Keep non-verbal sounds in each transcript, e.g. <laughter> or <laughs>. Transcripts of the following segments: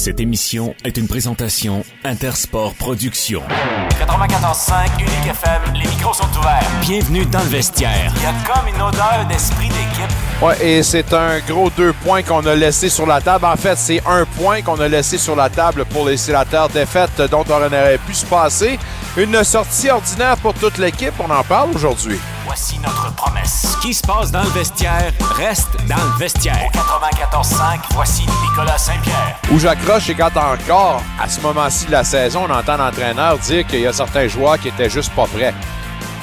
Cette émission est une présentation Intersport Productions. 94.5 Unique FM, les micros sont ouverts. Bienvenue dans le vestiaire. Il y a comme une odeur d'esprit d'équipe. Ouais, et c'est un gros deux points qu'on a laissé sur la table. En fait, c'est un point qu'on a laissé sur la table pour les sénateurs. Défaite dont on aurait pu se passer. Une sortie ordinaire pour toute l'équipe. On en parle aujourd'hui. Voici notre promesse. Ce qui se passe dans le vestiaire reste dans le vestiaire. 94.5, voici Nicolas Saint-Pierre. Où j'accroche, et quand encore, à ce moment-ci de la saison, on entend l'entraîneur dire qu'il y a certains joueurs qui étaient juste pas prêts.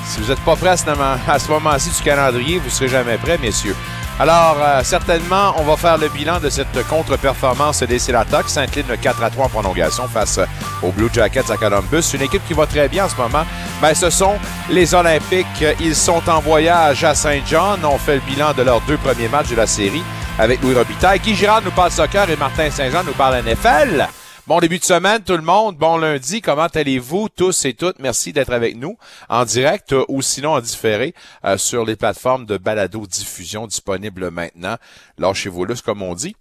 Si vous n'êtes pas prêts à ce moment-ci du calendrier, vous ne serez jamais prêts, messieurs. Alors, euh, certainement, on va faire le bilan de cette contre-performance des Sénateurs s'incline 4 à 3 en prolongation face aux Blue Jackets à Columbus. Une équipe qui va très bien en ce moment. Ben, ce sont les Olympiques. Ils sont en voyage à Saint John. On fait le bilan de leurs deux premiers matchs de la série avec Louis Robitaille. Guy Girard nous parle soccer et Martin Saint-Jean nous parle NFL. Bon début de semaine, tout le monde. Bon lundi. Comment allez-vous tous et toutes? Merci d'être avec nous en direct euh, ou sinon en différé euh, sur les plateformes de balado-diffusion disponibles maintenant. Lâchez-vous là, comme on dit.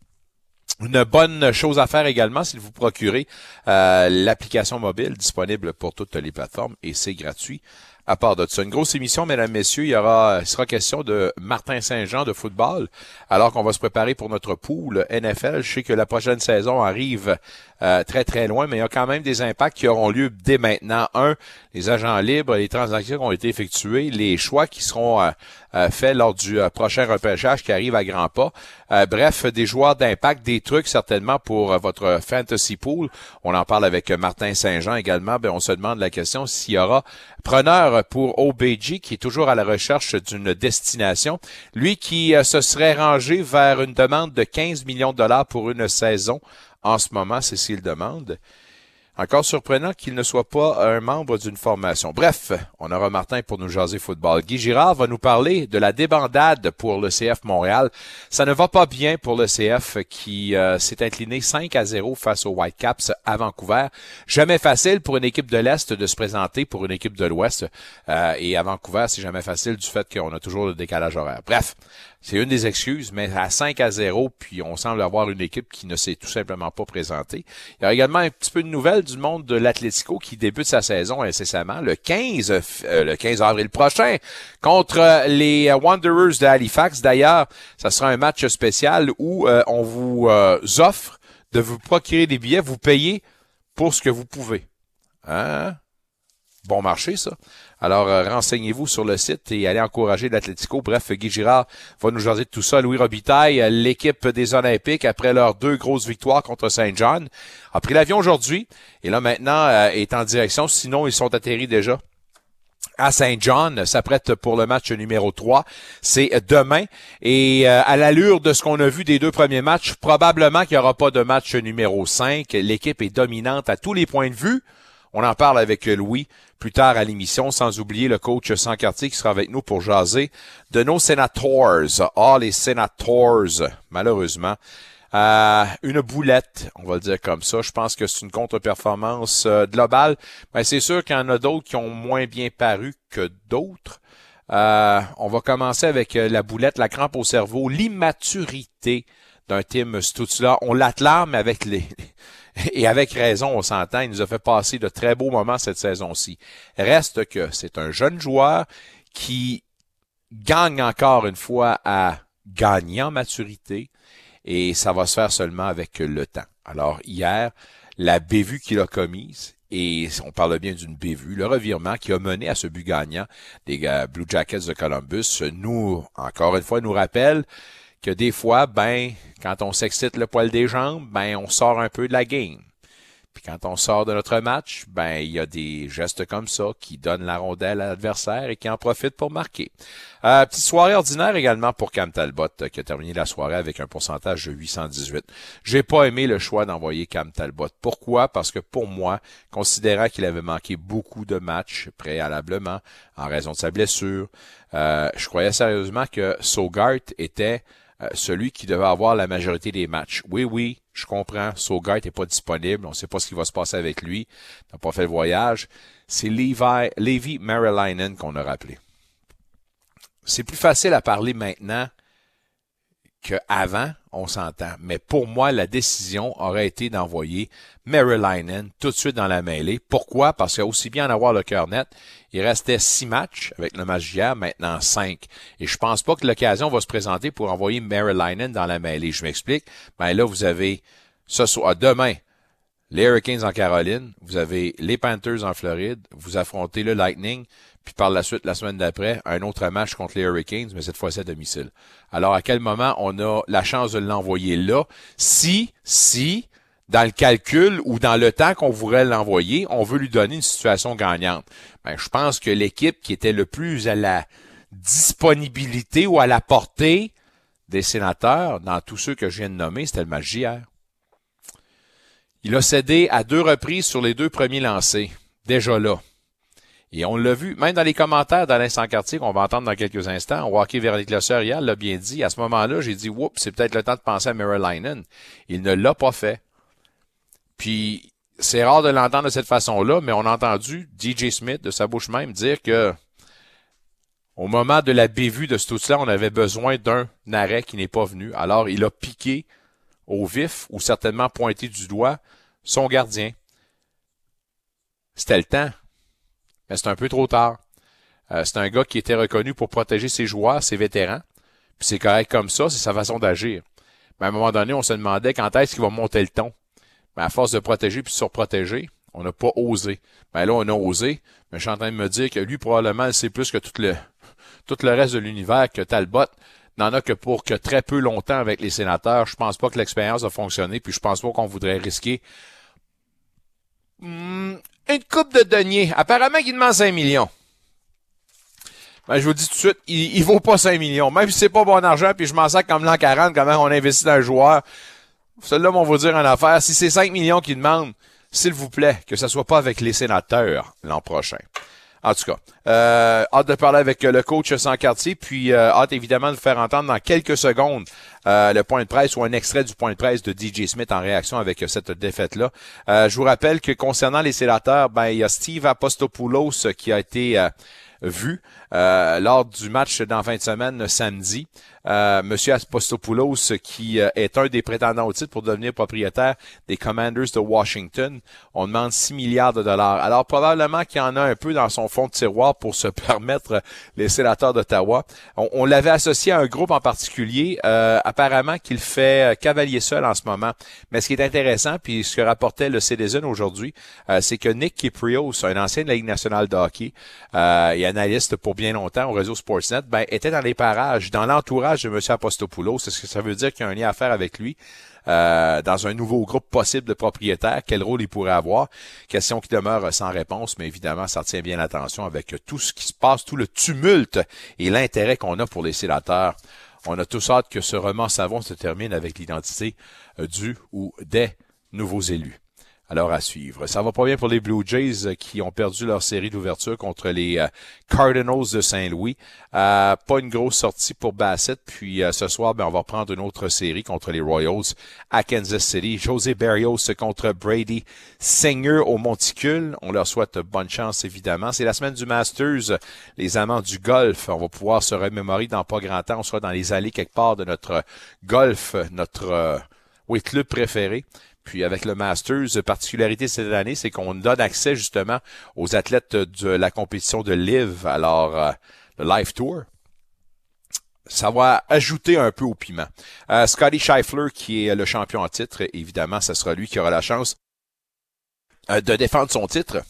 Une bonne chose à faire également, si vous procurez euh, l'application mobile disponible pour toutes les plateformes et c'est gratuit à part de. Une grosse émission, mesdames, messieurs. Il y aura, il sera question de Martin Saint-Jean de football, alors qu'on va se préparer pour notre pool NFL. Je sais que la prochaine saison arrive euh, très, très loin, mais il y a quand même des impacts qui auront lieu dès maintenant. Un, les agents libres, les transactions qui ont été effectuées, les choix qui seront euh, euh, faits lors du prochain repêchage qui arrive à grands pas. bref, des joueurs d'impact, des trucs certainement pour votre fantasy pool. On en parle avec Martin Saint-Jean également. Ben, on se demande la question s'il y aura preneur pour OBG qui est toujours à la recherche d'une destination. Lui qui se serait rangé vers une demande de 15 millions de dollars pour une saison en ce moment, c'est ce qu'il demande. Encore surprenant qu'il ne soit pas un membre d'une formation. Bref, on aura Martin pour nous jaser football. Guy Girard va nous parler de la débandade pour le CF Montréal. Ça ne va pas bien pour le CF qui euh, s'est incliné 5 à 0 face aux Whitecaps à Vancouver. Jamais facile pour une équipe de l'Est de se présenter pour une équipe de l'Ouest. Euh, et à Vancouver, c'est jamais facile du fait qu'on a toujours le décalage horaire. Bref, c'est une des excuses, mais à 5 à 0, puis on semble avoir une équipe qui ne s'est tout simplement pas présentée. Il y a également un petit peu de nouvelles du monde de l'Atlético qui débute sa saison incessamment le 15, euh, le 15 avril prochain contre les Wanderers de Halifax. D'ailleurs, ça sera un match spécial où euh, on vous euh, offre de vous procurer des billets, vous payez pour ce que vous pouvez. Hein? Bon marché, ça. Alors, euh, renseignez-vous sur le site et allez encourager l'Atlético. Bref, Guy Girard va nous jaser tout ça. Louis Robitaille, euh, l'équipe des Olympiques, après leurs deux grosses victoires contre Saint John, a pris l'avion aujourd'hui et là maintenant euh, est en direction. Sinon, ils sont atterris déjà à Saint John, s'apprête pour le match numéro 3. C'est demain. Et à l'allure de ce qu'on a vu des deux premiers matchs, probablement qu'il n'y aura pas de match numéro 5. L'équipe est dominante à tous les points de vue. On en parle avec Louis plus tard à l'émission, sans oublier le coach Sancartier qui sera avec nous pour jaser de nos Senators. Ah, les Senators, malheureusement. Euh, une boulette, on va le dire comme ça. Je pense que c'est une contre-performance euh, globale. Mais c'est sûr qu'il y en a d'autres qui ont moins bien paru que d'autres. Euh, on va commencer avec la boulette, la crampe au cerveau, l'immaturité d'un Tim Stutzla. On mais avec les, et avec raison, on s'entend, il nous a fait passer de très beaux moments cette saison-ci. Reste que c'est un jeune joueur qui gagne encore une fois à gagner en maturité et ça va se faire seulement avec le temps. Alors hier, la bévue qu'il a commise, et on parle bien d'une bévue, le revirement qui a mené à ce but gagnant des Blue Jackets de Columbus, nous, encore une fois, nous rappelle que des fois, ben, quand on s'excite le poil des jambes, ben, on sort un peu de la game. Puis quand on sort de notre match, ben il y a des gestes comme ça qui donnent la rondelle à l'adversaire et qui en profitent pour marquer. Euh, petite soirée ordinaire également pour Cam Talbot euh, qui a terminé la soirée avec un pourcentage de 818. J'ai pas aimé le choix d'envoyer Cam Talbot. Pourquoi? Parce que pour moi, considérant qu'il avait manqué beaucoup de matchs préalablement en raison de sa blessure, euh, je croyais sérieusement que Sogart était euh, celui qui devait avoir la majorité des matchs. Oui, oui, je comprends. Sogart n'est pas disponible. On ne sait pas ce qui va se passer avec lui. N'a pas fait le voyage. C'est Levi, Levi qu'on a rappelé. C'est plus facile à parler maintenant qu'avant, on s'entend. Mais pour moi, la décision aurait été d'envoyer Maryline tout de suite dans la mêlée. Pourquoi? Parce qu'il aussi bien en avoir le cœur net. Il restait six matchs avec le match d'hier, maintenant cinq. Et je pense pas que l'occasion va se présenter pour envoyer Maryline dans la mêlée. Je m'explique. Ben là, vous avez ce soir, demain, les Hurricanes en Caroline, vous avez les Panthers en Floride, vous affrontez le Lightning, puis par la suite, la semaine d'après, un autre match contre les Hurricanes, mais cette fois-ci à domicile. Alors, à quel moment on a la chance de l'envoyer là? Si, si, dans le calcul ou dans le temps qu'on voudrait l'envoyer, on veut lui donner une situation gagnante. Ben, je pense que l'équipe qui était le plus à la disponibilité ou à la portée des sénateurs, dans tous ceux que je viens de nommer, c'était le match. Il a cédé à deux reprises sur les deux premiers lancés. Déjà là. Et on l'a vu, même dans les commentaires d'Alain Sancartier qu'on va entendre dans quelques instants, Walkie vers les classeurs hier l'a bien dit. À ce moment-là, j'ai dit, oups, c'est peut-être le temps de penser à Maryline. Il ne l'a pas fait. Puis, c'est rare de l'entendre de cette façon-là, mais on a entendu DJ Smith, de sa bouche même, dire que au moment de la bévue de ce tout-là, on avait besoin d'un arrêt qui n'est pas venu. Alors, il a piqué au vif ou certainement pointé du doigt son gardien. C'était le temps. Mais c'est un peu trop tard. Euh, c'est un gars qui était reconnu pour protéger ses joueurs, ses vétérans. Puis c'est correct comme ça, c'est sa façon d'agir. Mais à un moment donné, on se demandait quand est-ce qu'il va monter le ton. Mais à force de protéger puis de surprotéger, on n'a pas osé. Mais là, on a osé. Mais je suis en train de me dire que lui, probablement, c'est plus que tout le, <laughs> tout le reste de l'univers que Talbot n'en a que pour que très peu longtemps avec les sénateurs. Je pense pas que l'expérience a fonctionné, puis je pense pas qu'on voudrait risquer hmm, une coupe de deniers. Apparemment qu'il demande 5 millions. Ben, je vous dis tout de suite, il, il vaut pas 5 millions. Même si c'est pas bon argent, puis je m'en sers comme l'an 40, comment on investit dans un joueur. Celui-là, on va dire en affaire. Si c'est 5 millions qu'il demande, s'il vous plaît, que ce soit pas avec les sénateurs l'an prochain. En tout cas, euh, hâte de parler avec le coach sans quartier, puis euh, hâte évidemment de vous faire entendre dans quelques secondes euh, le point de presse ou un extrait du point de presse de DJ Smith en réaction avec cette défaite-là. Euh, je vous rappelle que concernant les sénateurs, ben il y a Steve Apostopoulos qui a été vu lors du match d'en fin de semaine samedi. Euh, Monsieur Apostopoulos, qui euh, est un des prétendants au titre pour devenir propriétaire des Commanders de Washington. On demande 6 milliards de dollars. Alors probablement qu'il y en a un peu dans son fond de tiroir pour se <laughs> permettre les sénateurs d'Ottawa. On, l'avait associé à un groupe en particulier, euh, apparemment qu'il fait cavalier seul en ce moment. Mais ce qui est intéressant, puis ce que rapportait le Citizen aujourd'hui, c'est que Nick Kiprios, un ancien de la Ligue nationale de hockey et analyste pour bien longtemps au réseau Sportsnet, ben, était dans les parages, dans l'entourage de M. Apostopoulos. Est-ce que ça veut dire qu'il y a un lien à faire avec lui? Euh, dans un nouveau groupe possible de propriétaires, quel rôle il pourrait avoir? Question qui demeure sans réponse, mais évidemment, ça retient bien l'attention avec tout ce qui se passe, tout le tumulte et l'intérêt qu'on a pour les sénateurs. On a tous hâte que ce roman savon se termine avec l'identité euh, du ou des nouveaux élus. Alors à suivre. Ça va pas bien pour les Blue Jays euh, qui ont perdu leur série d'ouverture contre les euh, Cardinals de Saint-Louis. Euh, pas une grosse sortie pour Bassett. Puis ce soir, ben, on va prendre une autre série contre les Royals à Kansas City. José Berrios contre Brady Seigneur au Monticule. On leur souhaite bonne chance évidemment. C'est la semaine du Masters, les amants du golf. On va pouvoir se remémorer dans pas grand temps. On sera dans les allées quelque part de notre golf, notre oui, club préféré. Puis avec le Masters, particularité cette année, c'est qu'on donne accès justement aux athlètes de la compétition de Live, alors euh, le Live Tour. Ça va ajouter un peu au piment. Euh, Scotty Scheifler, qui est le champion en titre, évidemment, ce sera lui qui aura la chance euh, de défendre son titre.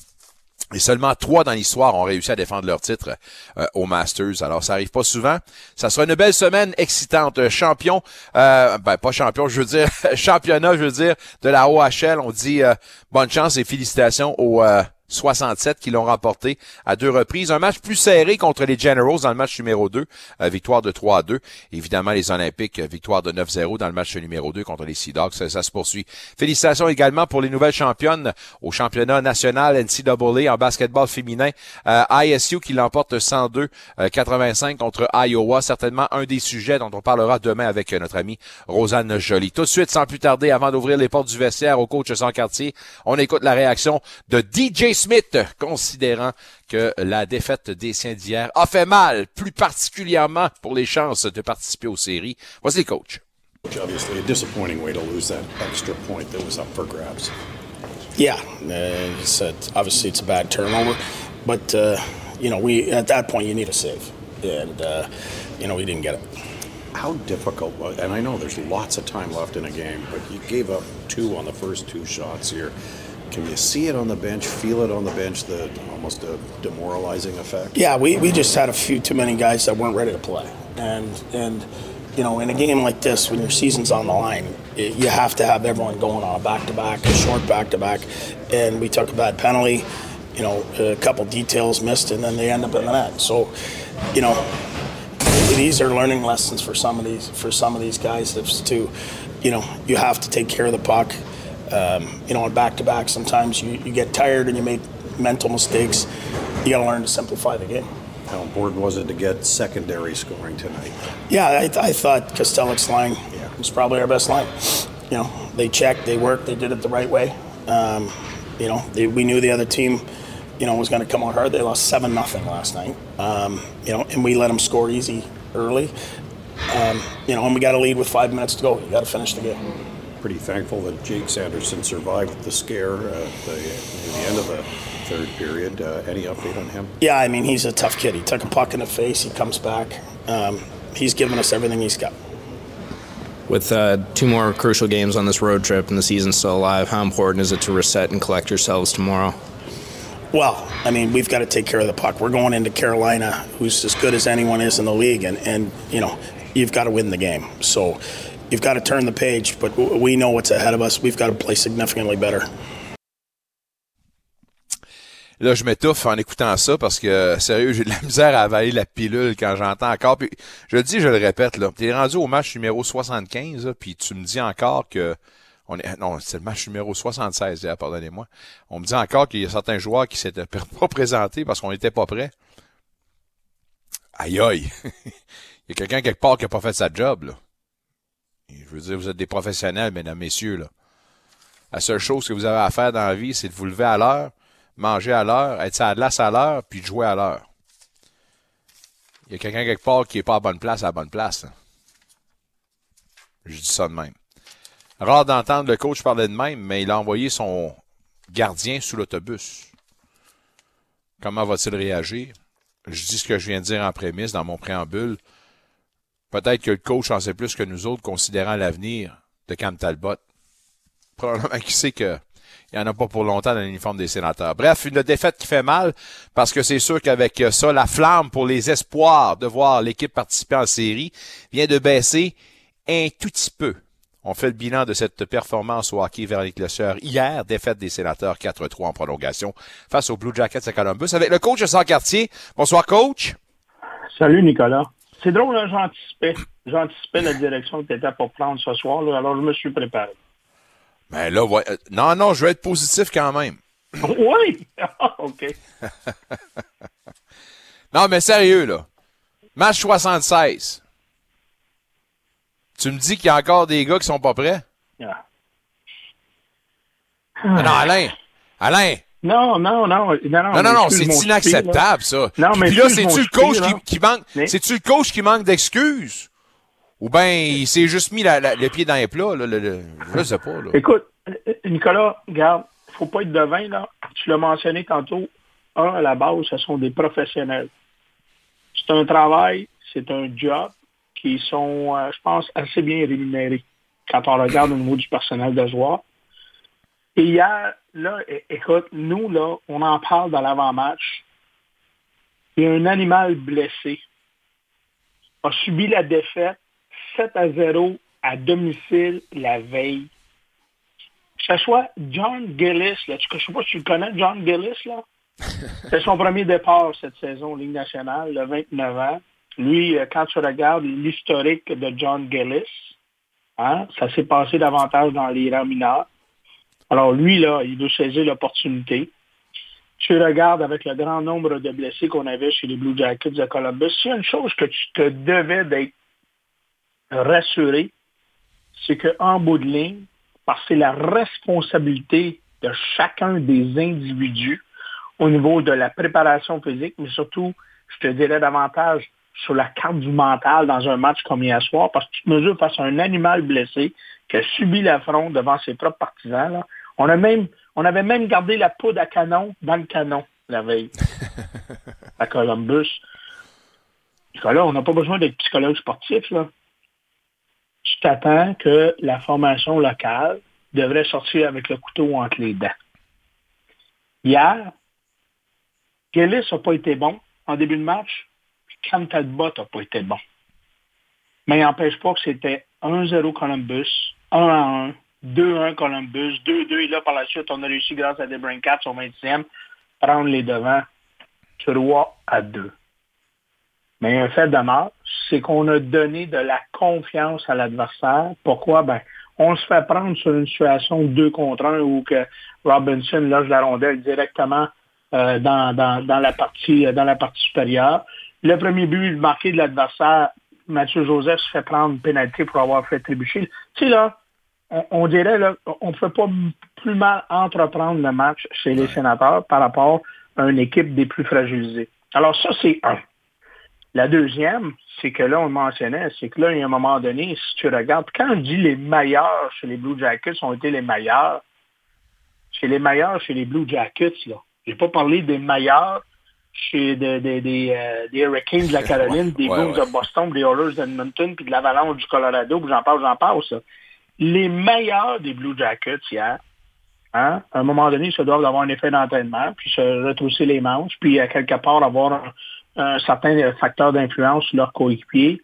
Et seulement trois dans l'histoire ont réussi à défendre leur titre euh, au Masters. Alors, ça arrive pas souvent. Ça sera une belle semaine excitante. Champion, euh, ben pas champion, je veux dire <laughs> championnat, je veux dire de la OHL. On dit euh, bonne chance et félicitations aux 67 qui l'ont remporté à deux reprises. Un match plus serré contre les Generals dans le match numéro 2, euh, victoire de 3 à 2. Évidemment, les Olympiques, euh, victoire de 9-0 dans le match numéro 2 contre les Sea Dogs. Ça, se poursuit. Félicitations également pour les nouvelles championnes au championnat national NCAA en basketball féminin. Euh, ISU qui l'emporte 102-85 contre Iowa. Certainement un des sujets dont on parlera demain avec notre amie Rosanne Jolie. Tout de suite, sans plus tarder, avant d'ouvrir les portes du vestiaire au coach sans quartier, on écoute la réaction de DJ Smith, considérant que la défaite des siens d'hier a fait mal, plus particulièrement pour les chances de participer aux séries. Voici le coach. Obviously, a disappointing way to lose that extra point that was up for grabs. Yeah, uh, it's a, obviously it's a bad turnover, but uh, you know we at that point you need a save, and uh, you know we didn't get it. How difficult, and I know there's lots of time left in a game, but you gave up two on the first two shots here. Can you see it on the bench, feel it on the bench, the almost a demoralizing effect? Yeah, we, we just had a few too many guys that weren't ready to play, and and you know in a game like this when your season's on the line, it, you have to have everyone going on a back to back, a short back to back, and we took a bad penalty. You know, a couple details missed, and then they end up in the net. So, you know, these are learning lessons for some of these for some of these guys to you know you have to take care of the puck um, you know on back to back sometimes you, you get tired and you make mental mistakes you got to learn to simplify the game how important was it to get secondary scoring tonight yeah i, I thought Kostelik's line yeah. was probably our best line you know they checked they worked they did it the right way um, you know they, we knew the other team you know, was going to come out hard. They lost seven nothing last night. Um, you know, and we let them score easy early. Um, you know, and we got a lead with five minutes to go. You got to finish the game. Pretty thankful that Jake Sanderson survived the scare at the, the end of the third period. Uh, any update on him? Yeah, I mean, he's a tough kid. He took a puck in the face. He comes back. Um, he's given us everything he's got. With uh, two more crucial games on this road trip and the season still alive, how important is it to reset and collect yourselves tomorrow? Well, I mean, we've got to take care of the puck. We're going into Carolina, who's as good as anyone is in the league, and, and you know, you've got to win the game. So you've got to turn the page, but we know what's ahead of us. We've got to play significantly better. Là, je m'étouffe en écoutant ça parce que, sérieux, j'ai de la misère à avaler la pilule quand j'entends encore. Puis, je le dis, je le répète, là. T'es rendu au match numéro 75, là, puis tu me dis encore que on est, non, c'est le match numéro 76, pardonnez-moi. On me dit encore qu'il y a certains joueurs qui s'étaient <laughs> pas présentés parce qu'on n'était pas prêts. Aïe aïe. <laughs> Il y a quelqu'un quelque part qui a pas fait sa job, là. Je veux dire, vous êtes des professionnels, mesdames, messieurs, là. La seule chose que vous avez à faire dans la vie, c'est de vous lever à l'heure, manger à l'heure, être à la à l'heure, puis de jouer à l'heure. Il y a quelqu'un quelque part qui est pas à bonne place à la bonne place. Je dis ça de même. Rare d'entendre le coach parler de même, mais il a envoyé son gardien sous l'autobus. Comment va-t-il réagir? Je dis ce que je viens de dire en prémisse dans mon préambule. Peut-être que le coach en sait plus que nous autres, considérant l'avenir de Cam Talbot. Probablement qu'il sait qu'il n'y en a pas pour longtemps dans l'uniforme des sénateurs. Bref, une défaite qui fait mal, parce que c'est sûr qu'avec ça, la flamme pour les espoirs de voir l'équipe participer en série vient de baisser un tout petit peu. On fait le bilan de cette performance au hockey vers les classeurs hier, défaite des sénateurs 4-3 en prolongation face aux Blue Jackets à Columbus avec le coach de quartier. Bonsoir, coach. Salut, Nicolas. C'est drôle, hein, j'anticipais. J'anticipais la direction que tu étais pour prendre ce soir, alors je me suis préparé. Ben là, euh, non, non, je vais être positif quand même. <laughs> Oui! OK. <laughs> non, mais sérieux, là. Match 76. Tu me dis qu'il y a encore des gars qui sont pas prêts? Yeah. non, Alain! Alain! Non, non, non. Non, non, non, c'est inacceptable, ça. Non, mais Puis là, c'est-tu le coach qui, qui, manque, c'est-tu le coach qui manque d'excuses? Ou bien il s'est juste mis la, le pied dans les plats, là, le, je sais pas, là. Écoute, Nicolas, regarde, faut pas être devin, là. Tu l'as mentionné tantôt. Un, à la base, ce sont des professionnels. C'est un travail, c'est un job qui sont, euh, je pense, assez bien rémunérés quand on regarde au niveau du personnel de joueurs. Et hier, là, écoute, nous, là, on en parle dans l'avant-match. Il y a un animal blessé a subi la défaite 7 à 0 à domicile la veille. Que ce soit John Gillis, là, je ne sais pas si tu le connais, John Gillis, là. <laughs> C'est son premier départ cette saison en Ligue nationale, le 29 ans. Lui, euh, quand tu regardes l'historique de John Gillis, hein, ça s'est passé davantage dans les rangs mineurs. Alors lui, là, il doit saisir l'opportunité. Tu regardes avec le grand nombre de blessés qu'on avait chez les Blue Jackets de Columbus, c'est une chose que tu te devais d'être rassuré, c'est qu'en bout de ligne, parce que c'est la responsabilité de chacun des individus au niveau de la préparation physique, mais surtout, je te dirais davantage, sur la carte du mental dans un match comme hier soir parce que tu te mesures face à un animal blessé qui a subi l'affront devant ses propres partisans. Là. On, a même, on avait même gardé la poudre à canon dans le canon la veille <laughs> à Columbus. Là, on n'a pas besoin d'être psychologue sportif. Là. Tu t'attends que la formation locale devrait sortir avec le couteau entre les dents. Hier, Gillis n'a pas été bon en début de match, puis Cam Talbot n'a pas été bon. Mais il n'empêche pas que c'était 1-0 Columbus, 1-1, 2-1 Columbus, 2-2, et là, par la suite, on a réussi, grâce à des Cats au 20e, prendre les devants 3 à 2. Mais un fait de mort, c'est qu'on a donné de la confiance à l'adversaire. Pourquoi? Ben, on se fait prendre sur une situation 2 contre 1 où que Robinson loge la rondelle directement euh, dans, dans, la partie, euh, dans la partie supérieure. Le premier but marqué de l'adversaire, Mathieu Joseph se fait prendre pénalité pour avoir fait trébucher. Sais, là, on, dirait, là, on ne peut pas plus mal entreprendre le match chez les sénateurs par rapport à une équipe des plus fragilisées. Alors ça, c'est un. La deuxième, c'est que là, on le mentionnait, c'est que là, il y a un moment donné, si tu regardes, quand on dit les meilleurs chez les Blue Jackets ont été les meilleurs, c'est les meilleurs chez les Blue Jackets, là. Je n'ai pas parlé des meilleurs chez des, euh, des, Hurricanes de la <laughs> Caroline, des Bulls de Boston, des Oilers d'Edmonton, puis de l'Avalanche du Colorado, j'en parle, j'en passe. Les meilleurs des Blue Jackets hier, hein, à un moment donné, se doivent avoir un effet d'entraînement, puis se retrousser les manches, puis à quelque part avoir un, certain facteur d'influence sur leurs coéquipiers.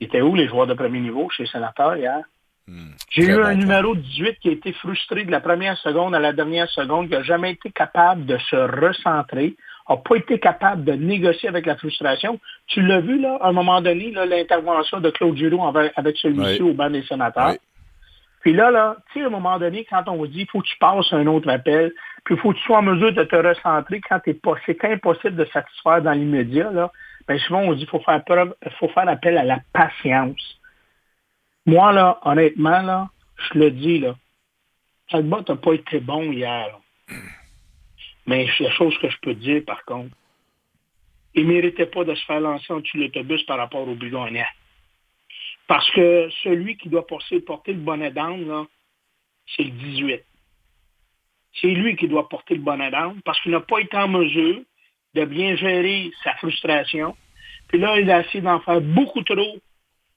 C'était où les joueurs de premier niveau chez les sénateurs hier? Hmm. J'ai eu un numéro 18 qui a été frustré de la première seconde à la dernière seconde, qui n'a jamais été capable de se recentrer, n'a pas été capable de négocier avec la frustration. Tu l'as vu, là, à un moment donné, l'intervention de Claude Giroux avec, celui-ci au banc des sénateurs. Puis là, là, tu sais, à un moment donné, quand on vous dit, il faut que tu passes un autre appel, puis il faut que tu sois en mesure de te recentrer quand t'es pas, c'est impossible de satisfaire dans l'immédiat, là, ben souvent on dit, il faut faire faut faire appel à la patience. Moi, là, honnêtement, là, je le dis, là, Talbot n'a pas été bon hier. Mais la chose que je peux dire, par contre, il ne méritait pas de se faire lancer en dessous de l'autobus par rapport au but Parce que celui qui doit porter, porter le bonnet d'âme, c'est le 18. C'est lui qui doit porter le bonnet d'âme parce qu'il n'a pas été en mesure de bien gérer sa frustration. Puis là, il a essayé d'en faire beaucoup trop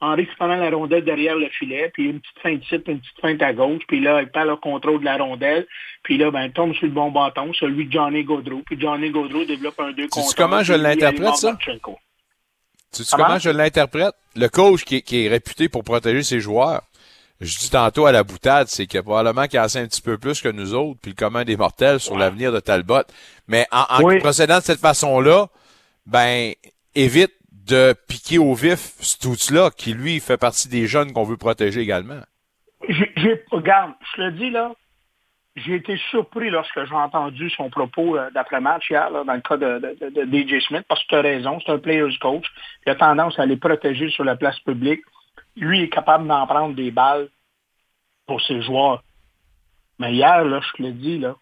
en récupérant la rondelle derrière le filet, puis une petite feinte ici, puis une petite feinte à gauche, puis là, il perd le contrôle de la rondelle, puis là, ben, il tombe sur le bon bâton, celui de Johnny Gaudreau, puis Johnny Gaudreau développe un 2 contre comment je l'interprète, ça? Tu sais comment je l'interprète? Le coach qui, qui, est réputé pour protéger ses joueurs, je dis tantôt à la boutade, c'est que probablement qu'il en sait un petit peu plus que nous autres, puis le commun des mortels sur l'avenir de Talbot. Mais en, en procédant de cette façon-là, ben, évite de piquer au vif Stutz-là, qui lui fait partie des jeunes qu'on veut protéger également. Regarde, je le dis là, j'ai été surpris lorsque j'ai entendu son propos euh, d'après-match hier, dans le cas de, de, DJ Smith, parce que tu as raison, c'est un player's coach. Il a tendance à les protéger sur la place publique. Lui est capable d'en prendre des balles pour ses joueurs. Mais hier, là, je te le dis, là,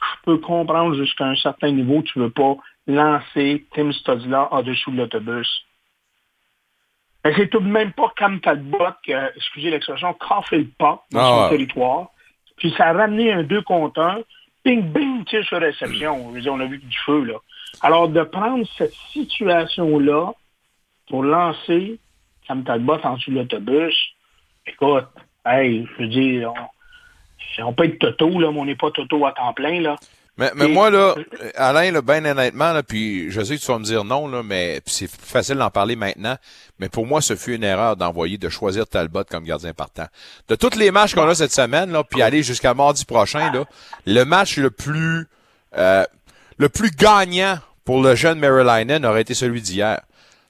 je peux comprendre jusqu'à un certain niveau, tu ne veux pas lancer Tim Studzla en-dessous de l'autobus. Mais c'est tout de même pas comme Talbot qui a, excusez l'expression, fait le pas dans ah son territoire. Puis ça a ramené un 2 contre 1. Ping, bing, tir sur réception. on a vu du feu, là. Alors, de prendre cette situation-là pour lancer Cam Talbot en dessous de l'autobus, écoute, hey, je veux dire, on, peut être Toto, là, mais on n'est pas Toto à temps plein, là. Mais, mais moi, là, Alain, là, ben honnêtement, là, puis je sais que tu vas me dire non, là, mais c'est facile d'en parler maintenant. Mais pour moi, ce fut une erreur d'envoyer, de choisir Talbot comme gardien partant. De tous les matchs qu'on a cette semaine, là, puis aller jusqu'à mardi prochain, là, le match le plus euh, le plus gagnant pour le jeune Maryland aurait été celui d'hier.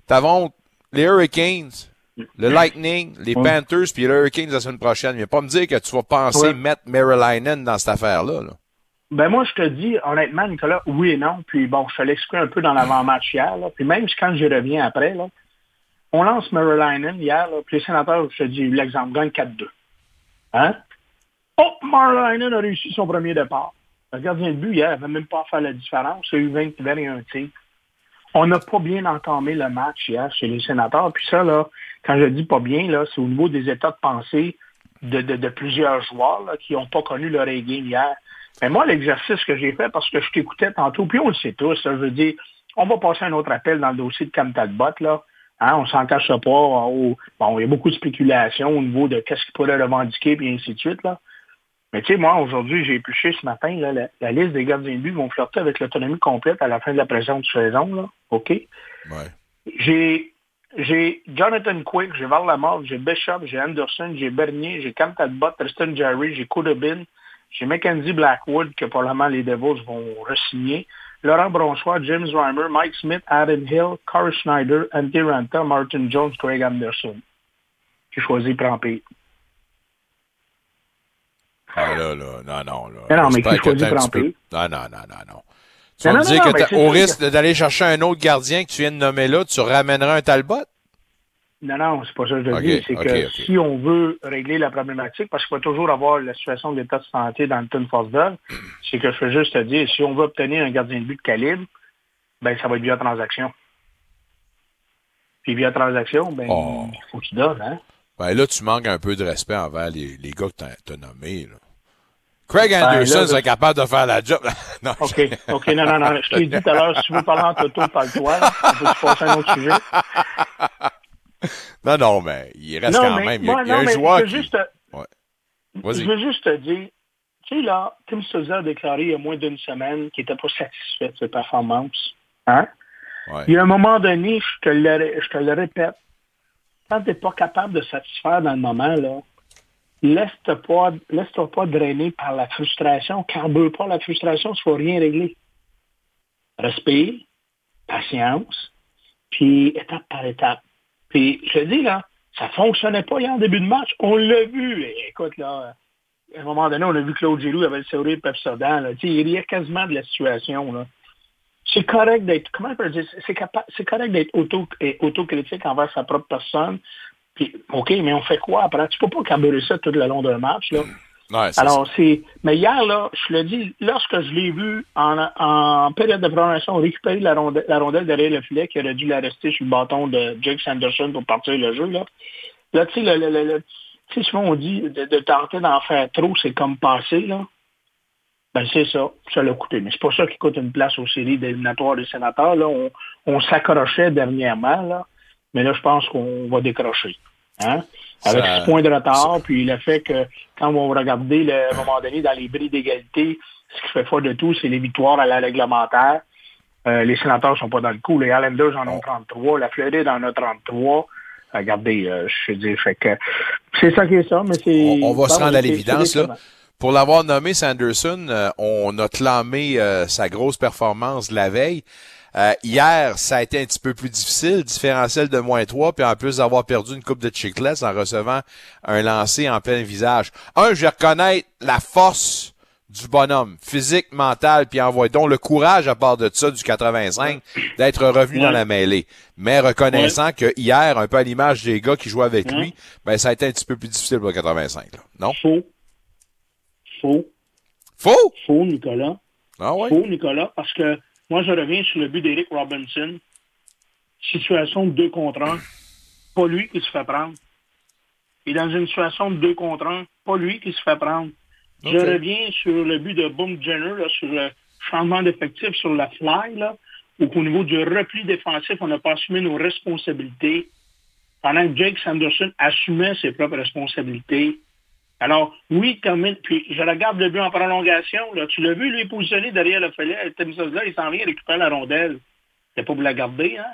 T'avons les Hurricanes, le Lightning, les Panthers, puis les Hurricanes la semaine prochaine. Mais pas me dire que tu vas penser mettre Maryland dans cette affaire-là. là ben moi, je te dis, honnêtement, Nicolas, oui et non. Puis bon, je te l'explique un peu dans l'avant-match hier. Puis même quand je reviens après, là, on lance Merlinen hier, puis les sénateurs, je te dis l'exemple, gagne 4-2. Hein? Oh, Merlinen a réussi son premier départ. Le gardien de but, hier, n'avait même pas à faire la différence. Il a eu 20, 21 tirs. on n'a pas bien entamé le match hier chez les sénateurs. Puis ça, là, quand je dis pas bien, là, c'est au niveau des états de pensée de, de, plusieurs joueurs qui n'ont pas connu leur A-game hier. Mais moi, l'exercice que j'ai fait, parce que je t'écoutais tantôt, puis on le sait tous, ça, je veux dire, on va passer un autre appel dans le dossier de Cam Talbot, là. Hein, on s'en cache pas. bon, il y a beaucoup de spéculation au niveau de qu'est-ce qu'il pourrait revendiquer, puis ainsi de suite, là. Mais tu sais, moi, aujourd'hui, j'ai épluché ce matin là, la, liste des gardiens de but vont flirter avec l'autonomie complète à la fin de la présente saison. Là. OK? J'ai j'ai Jonathan Quick, j'ai Varlamov, j'ai Bishop, j'ai Anderson, j'ai Bernier, j'ai Cam Talbot, Tristan Jerry, j'ai Kudobin, j'ai Mackenzie Blackwood, que probablement les Devils vont re-signer, Laurent Bronsois, James Reimer, Mike Smith, Adam Hill, Carl Schneider, Andy Ranta, Martin Jones, Craig Anderson. J'ai choisi Prampé. Ah là, là, non, non, là. Mais non, mais qui choisit Prampé? Non, non, non, non, non. Tu vas me dire que au risque d'aller chercher un autre gardien que tu viens de nommer là, tu ramèneras un Talbot? Non, non, c'est pas ça que je dis. C'est que si on veut régler la problématique, parce qu'il faut toujours avoir la situation de l'état de santé dans le Ton Forsberg, c'est que je veux juste te dire, si on veut obtenir un gardien de but de calibre, ben ça va être via transaction. Puis via transaction, ben oh. il faut que tu donnes, hein? Ben là, tu manques un peu de respect envers les, les gars que tu as nommés. Là. Craig ben, Anderson serait capable de faire la job. <laughs> non, OK, OK, non, non, non. Je t'ai dit tout à l'heure, si tu veux parler en toto, parle-toi. On peut passer à un autre sujet. <laughs> <laughs> Non, non, mais il reste quand même. Il y a, un joueur je qui... Juste, ouais. Je veux juste te dire, tu sais, là, Tim Souza a déclaré il y a moins d'une semaine qu'il n'était pas satisfait de ses performances. Hein? Ouais. Il y a un moment donné, je te le, je te le répète, quand tu n'es pas capable de satisfaire dans le moment, là, laisse-toi pas, laisse pas drainer par la frustration. Carbure pas la frustration, il ne faut rien régler. Respire, patience, puis étape par étape. Puis je te dis, là, ça fonctionnait pas hier en début de match. On l'a vu. écoute, là, à un moment donné, on a vu Claude Giroux avait le sourire pepsodent. Là. Il riait quasiment de la situation. Là. C'est correct d'être, comment on dire, c'est, correct d'être auto, autocritique envers sa propre personne, OK, mais on fait quoi après? Tu peux pas carburer ça tout le long d'un match, là. Alors, c'est. Mais hier, là, je le dis, lorsque je l'ai vu en, période de prolongation récupérer la rondelle, la rondelle derrière le filet qui aurait dû la rester sur le bâton de Jake Sanderson pour partir le jeu, là. Là, tu sais, le, le, le, souvent on dit de, tenter d'en faire trop, c'est comme passer, là. Ben, c'est ça. Ça l'a coûté. Mais c'est pas ça qui coûte une place aux séries d'éliminatoires des sénateurs. Là. On, on s'accrochait dernièrement, là mais là, je pense qu'on va décrocher. Hein? Avec ce point de retard, puis le fait que quand on va regarder, le, à un moment donné, dans les bris d'égalité, ce qui fait foi de tout, c'est les victoires à la réglementaire. Euh, les sénateurs ne sont pas dans le coup. Les Islanders en ont 33. La Floride en a 33. Regardez, euh, je dis, fait que c'est ça qui est ça, mais c'est... On, va se rendre à l'évidence, là. Pour l'avoir nommé Sanderson, euh, on a clamé sa grosse performance la veille. Euh, hier, ça a été un petit peu plus difficile, différentiel de moins 3, puis en plus d'avoir perdu une coupe de chiclets en recevant un lancer en plein visage. Un, je vais reconnaître la force du bonhomme, physique, mental, puis envoie donc le courage à part de ça du 85 d'être revenu dans la mêlée. Mais reconnaissant que hier, un peu à l'image des gars qui jouaient avec lui, ben ça a été un petit peu plus difficile pour le 85. Non? Faux. Faux. Faux? Faux, Nicolas. Ah ouais? Faux, Nicolas, parce que moi, je reviens sur le but d'Eric Robinson. Situation de deux contre un. Pas lui qui se fait prendre. Et dans une situation de deux contre un, pas lui qui se fait prendre. Je reviens sur le but de Boom Jenner, sur le changement d'effectif sur la fly, là, où au niveau du repli défensif, on n'a pas assumé nos responsabilités. Pendant que Jake Sanderson assumait ses propres responsabilités. Alors, oui, comme puis je regarde le but en prolongation. Là. Tu l'as vu, lui, positionné derrière le filet. Tim là, il s'en vient récupérer la rondelle. C'est pas pour la garder, hein?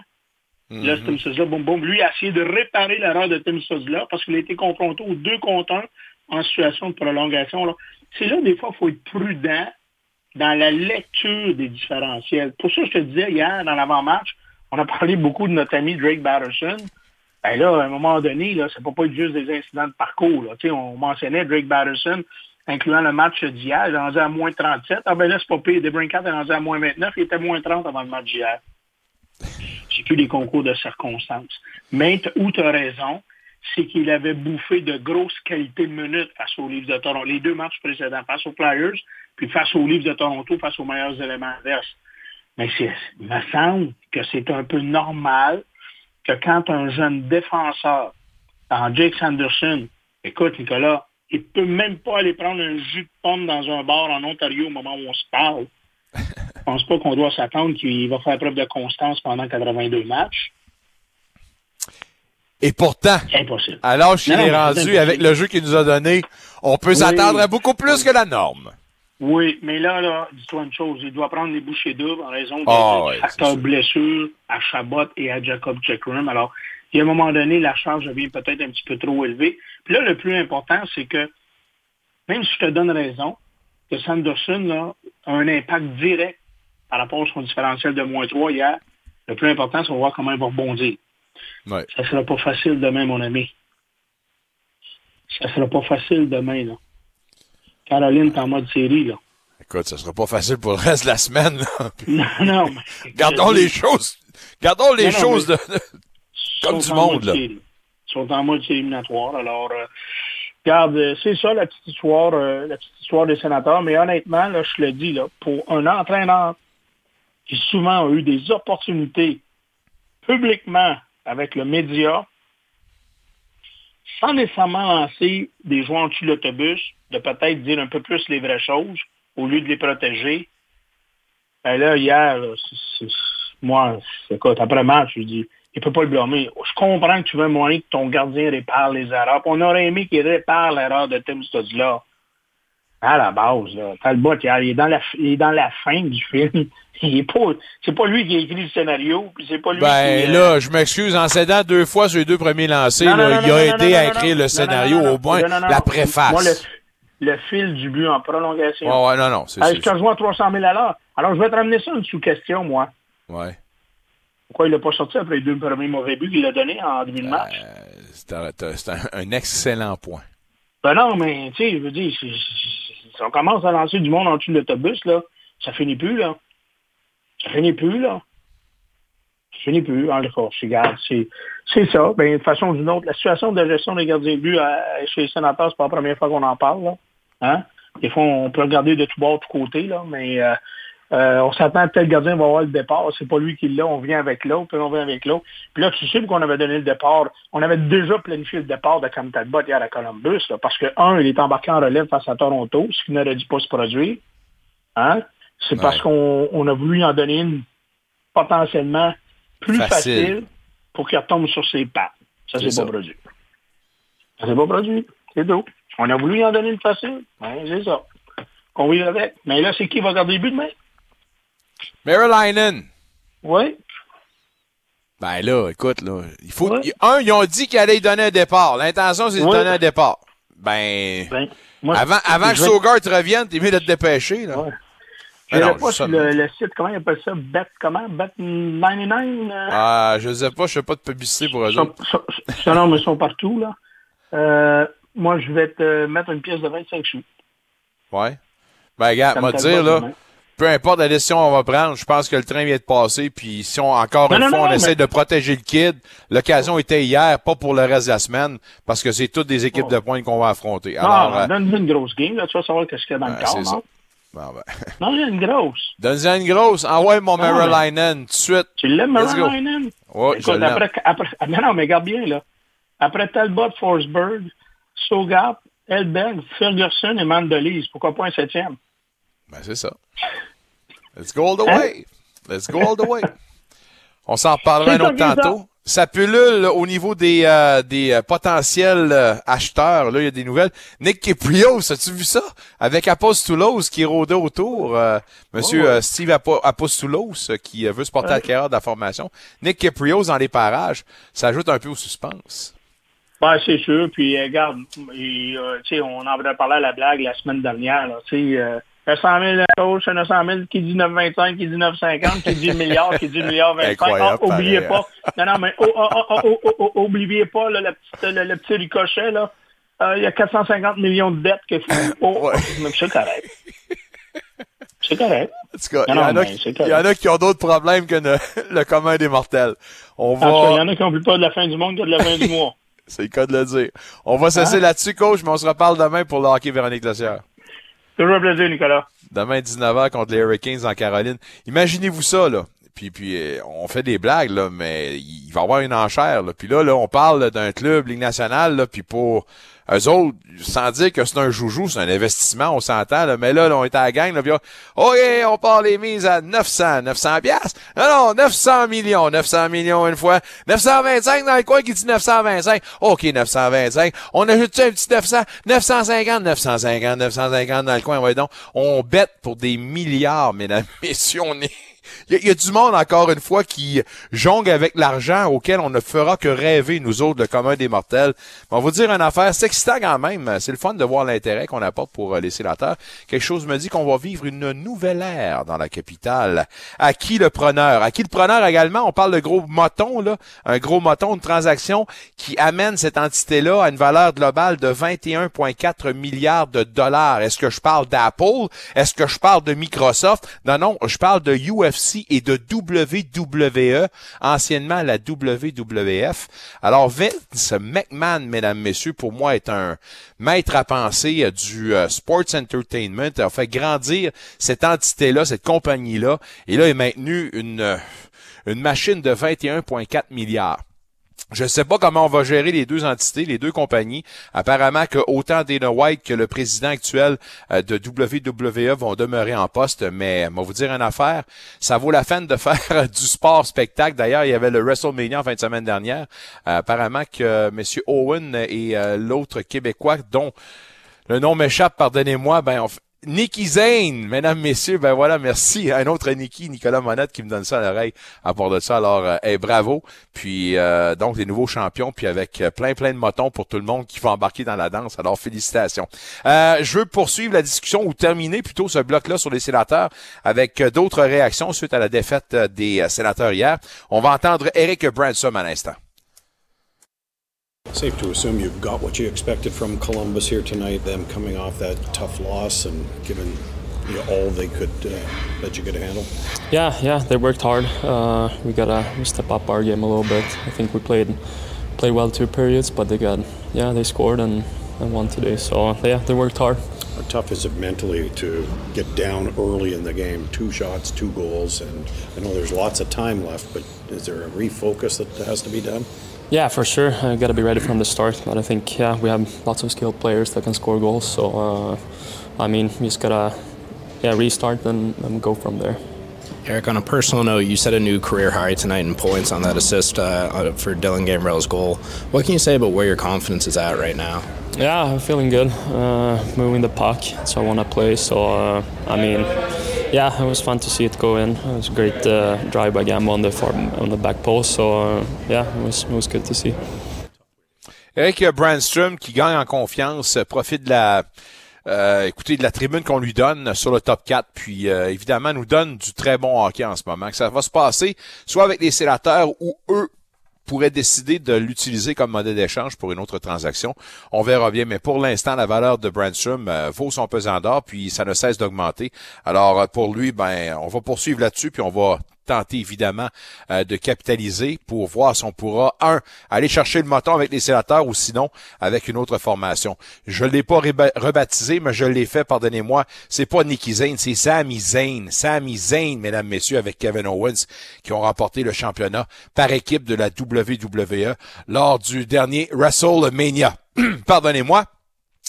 Là, Tim là, boum, boum. Lui a essayé de réparer l'erreur de Tim là parce qu'il a été confronté aux deux contre un en situation de prolongation. C'est là, des fois, il faut être prudent dans la lecture des différentiels. Pour ça, je te disais hier, dans l'avant-match, on a parlé beaucoup de notre ami Drake Batterson. Ben là, à un moment donné, là, peut pas être juste des incidents de parcours. Là. On mentionnait Drake Batterson, incluant le match d'hier, il est rendu à moins 37. Ah ben là, c'est pas pire. Debrincat est rendu à moins 29, il était moins 30 avant le match d'hier. C'est plus des concours de circonstances. Mais où tu as raison, c'est qu'il avait bouffé de grosses qualités de minutes face aux livres de Toronto. Les deux matchs précédents, face aux Flyers, puis face aux livres de Toronto, face aux meilleurs éléments adverses. Mais c'est- il me semble que c'est un peu normal que quand un jeune défenseur, en Jake Sanderson, écoute, Nicolas, il peut même pas aller prendre un jus de pomme dans un bar en Ontario au moment où on se parle. <laughs> Je pense pas qu'on doit s'attendre qu'il va faire preuve de constance pendant 82 matchs. Et pourtant, impossible. l'âge qu'il est rendu avec le jeu qu'il nous a donné, on peut s'attendre à beaucoup plus que la norme. Oui, mais là, là, dis-toi une chose, il doit prendre les bouchées doubles en raison des Ah, ouais, facteurs blessures à Chabot et à Jacob Checkroom. Alors, il y a un moment donné, la charge devient peut-être un petit peu trop élevée. Puis là, le plus important, c'est que, même si je te donne raison, que Sanderson là, a un impact direct par rapport à son différentiel de moins 3 hier, le plus important, c'est de voir comment il va rebondir. Ouais. Ça sera pas facile demain, mon ami. Ça sera pas facile demain, là. Caroline, t'es en mode série, là. Écoute, ça sera pas facile pour le reste de la semaine. là. <laughs> Non, non. mais- <laughs> Gardons les choses. Gardons les Non, non, choses mais- de, comme du monde, là. Ils sont en mode éliminatoire. Alors, euh, regarde, euh, c'est ça la petite histoire, euh, la petite histoire des sénateurs. Mais honnêtement, là, je le dis, là, pour un entraîneur qui souvent a eu des opportunités publiquement avec le média, sans nécessairement lancer des joueurs en dessous de l'autobus, de peut-être dire un peu plus les vraies choses au lieu de les protéger. Ben là, hier, là, c'est- c'est- moi, écoute, après match, je dis, il peut pas le blâmer. Je comprends que tu veux moyen que ton gardien répare les erreurs. On aurait aimé qu'il répare l'erreur de Tim Studzla. À la base, là. Talbot, il est dans la, il est dans la fin du film. <laughs> Il est pas, c'est pas lui qui a écrit le scénario, c'est pas lui Ben qui... euh, là, je m'excuse, en cédant deux fois sur les deux premiers Non, là, non, il a aidé à écrire le scénario, au moins la préface. Moi, le, le fil du but en prolongation. Ouais, ouais, non, non, c'est c'est- je te rejoins à 300 000 à l'heure. Alors, je vais te ramener ça une sous-question, moi. Ouais. Pourquoi il l'a pas sorti après les deux premiers mauvais buts qu'il a donnés en début de match? C'est un, c'est un- un excellent point. Ben non, mais, tu sais, je veux dire, si, si- on commence à lancer du monde en dessous de l'autobus, là, ça finit plus, là. Ça finit plus, là. Ça finit plus. En c'est, ça. Ben, de façon ou d'une autre, la situation de gestion des gardiens de but chez les sénateurs, c'est pas la première fois qu'on en parle. Hein? Des fois, on peut regarder de tout bord, de tout côté, là, mais euh, euh, on s'attend que tel gardien va avoir le départ. C'est pas lui qui l'a, on vient avec l'autre, puis on vient avec l'autre. Puis là, tu sais qu'on avait donné le départ. On avait déjà planifié le départ de Cam Talbot hier à Columbus, là, parce que, un, il est embarqué en relève face à Toronto, ce qui n'aurait dû pas se produire. Hein? C'est Ouais. parce qu'on on a voulu en donner une potentiellement plus Facile. facile, pour qu'il retombe sur ses pattes. Ça, C'est c'est ça. pas produit. Ça s'est pas produit. C'est tout. On a voulu en donner une facile. Ben, c'est ça. Qu'on vit avec. Mais là, c'est qui va garder le but demain? Marylainen. Oui. Ben là, écoute, là, il faut. Ouais. il- Un, ils ont dit qu'ils allaient lui donner un départ. L'intention, c'est de Ouais. donner un départ. Ben. Ben, moi, avant avant que je vais- Sogart revienne, t'es mieux de te dépêcher, là. Ouais. Ben Je non, sais pas sur le, le site, comment ils appellent ça? Bet, comment? Bet 99? euh, Ah, je sais pas, je fais pas de publicité pour eux autres. non, mais ils sont partout, là. Euh, moi, je vais te mettre une pièce de 25 sous. Ouais. Ben, regarde, fait dire, là, peu importe la décision qu'on va prendre, je pense que le train vient de passer, puis si on, encore Non, une non, fois, non, on essaie de protéger le kid, l'occasion était hier, pas pour le reste de la semaine, parce que c'est toutes des équipes Oh. de points qu'on va affronter. Alors, euh, donne-lui une grosse game, là, tu vas savoir qu'est-ce qu'il y a dans le corps, bon, ben, <laughs> Non, une grosse. Donne-en une grosse, envoie mon Ah, tout de suite. Tu l'aimes? Ouais, je Écoute, l'aime. après, après, <laughs> non, non, mais regarde bien, là. Après Talbot, Forsberg, Sogap, Elberg, Ferguson et Mandelise, pourquoi pas un septième? Ben, c'est ça. <laughs> Let's go all the way. Let's go all the way. On s'en reparlera un autre tantôt. Ça pullule au niveau des, euh, des euh, potentiels euh, acheteurs. Là, il y a des nouvelles. Nick Kiprios, as-tu vu ça? Avec Apostoulos qui rôdait autour. euh, Monsieur Oh, ouais. Steve Apo- Apostoulos qui veut se porter à Ouais. l'acquéreur de la formation. Nick Kiprios dans les parages. Ça ajoute un peu au suspense. Ben, c'est sûr. Puis, regarde, et, euh, tu sais, on en avait parlé à la blague la semaine dernière. Là, tu sais, 100 000 à gauche, 900 000, qui dit 9,25, qui dit 9,50, qui dit milliard, qui dit milliard 25. Incroyable, Ah, oubliez pareil, pas. Non, non, mais oh, oh, oh, oh, oh, oh, oh, oubliez pas là, le, petit, le, le petit ricochet, là. Euh, Il y a 450 millions de dettes que Oh, Ouais. mais c'est correct. C'est correct. En tout cas, il y, en a qui- ont d'autres problèmes que ne- <laughs> le commun des mortels. On va. Il y en a qui n'ont plus pas de la fin du monde que de la fin du mois. <laughs> C'est le cas de le dire. On va cesser Hein? là-dessus, coach, mais on se reparle demain pour le hockey Véronique Lossière. Toujours un plaisir, Nicolas. Demain, 19h contre les Hurricanes en Caroline. Imaginez-vous ça, là. Puis, puis euh, on fait des blagues, là, mais il va y avoir une enchère. Là. Puis là, là, on parle d'un club Ligue nationale, là, puis pour eux autres, sans dire que c'est un joujou, c'est un investissement, on s'entend, là, mais là, là, on est à la gang, là, puis OK, on part les mises à 900, 900 piastres. Non, non, 900 millions, 900 millions une fois. 925 dans le coin qui dit 925. OK, 925. On ajoute un petit 900, 950, 950, 950 dans le coin, ouais, donc. On bête pour des milliards, mesdames, <laughs> messieurs, on est il y, a du monde, encore une fois, qui jongle avec l'argent auquel on ne fera que rêver, nous autres, le commun des mortels. on va dire une affaire, c'est excitant quand même. C'est le fun de voir l'intérêt qu'on apporte pour euh, les sénateurs. Quelque chose me dit qu'on va vivre une nouvelle ère dans la capitale. À qui le preneur? À qui le preneur également? On parle de gros moton, là. Un gros moton, une transaction qui amène cette entité-là à une valeur globale de 21,4 milliards de dollars. Est-ce que je parle d'Apple? Est-ce que je parle de Microsoft? Non, non, je parle de UFC et de WWE, anciennement la WWF. Alors Vince McMahon, mesdames, messieurs, pour moi est un maître à penser euh, du euh, sports entertainment. Il a fait grandir cette entité-là, cette compagnie-là, et là il est maintenu une, une machine de 21,4 milliards. Je ne sais pas comment on va gérer les deux entités, les deux compagnies. Apparemment autant Dana White que le président actuel euh, de WWE vont demeurer en poste, mais on va vous dire une affaire, ça vaut la peine de faire du sport spectacle. D'ailleurs, il y avait le WrestleMania en fin de semaine dernière. Euh, apparemment que euh, M. Owen et l'autre Québécois, dont le nom m'échappe, pardonnez-moi, ben on, Nicky Zane, mesdames, messieurs, ben voilà, merci. Un autre Nicky, Nicolas Monette, qui me donne ça à l'oreille à part de ça. Alors, euh, bravo. Puis, euh, donc, les nouveaux champions, puis avec euh, plein, plein de motons pour tout le monde qui va embarquer dans la danse. Alors, félicitations. je veux poursuivre la discussion ou terminer plutôt ce bloc-là sur les sénateurs avec d'autres réactions suite à la défaite des sénateurs hier. On va entendre Eric Bransom à l'instant. Safe to assume you've got what you expected from Columbus here tonight, them coming off that tough loss and giving you all they could uh, that you could handle. Yeah, yeah, they worked hard. Uh, we gotta step up our game a little bit. I think we played played well two periods, but they got yeah they scored and, and won today. So yeah, they worked hard. How tough is it mentally to get down early in the game? Two shots, two goals, and I know there's lots of time left, but is there a refocus that has to be done? Yeah, for sure. I got to be ready from the start. But I think yeah, we have lots of skilled players that can score goals. So uh, I mean, we just gotta yeah restart and, and, go from there. Eric, on a personal note, you set a new career high tonight in points on that assist uh, for Dylan Gambrell's goal. What can you say about where your confidence is at right now? Yeah, I'm feeling good. Uh, moving the puck, so I want to play. So uh, I mean yeah, it was fun to see it go in. It was a great uh, drive by Gambo on the far, on the back post. So uh, yeah, it was it was good to see. Eric Brandstrom qui gagne en confiance, profite de la euh, écoutez, de la tribune qu'on lui donne sur le top 4, puis euh, évidemment nous donne du très bon hockey en ce moment. Que ça va se passer soit avec les sénateurs ou eux pourrait décider de l'utiliser comme modèle d'échange pour une autre transaction. On verra bien, mais pour l'instant, la valeur de Brandstrom euh, vaut son pesant d'or, puis ça ne cesse d'augmenter. Alors, euh, pour lui, ben, on va poursuivre là-dessus, puis on va tenter évidemment euh, de capitaliser pour voir si on pourra, un, aller chercher le moton avec les sénateurs ou sinon avec une autre formation. Je l'ai pas rebaptisé, mais je l'ai fait, pardonnez-moi. C'est pas Nicky Zane, c'est Sami Zayn. Sami Zayn, mesdames, messieurs, avec Kevin Owens, qui ont remporté le championnat par équipe de la WWE lors du dernier WrestleMania. <clears throat> pardonnez-moi.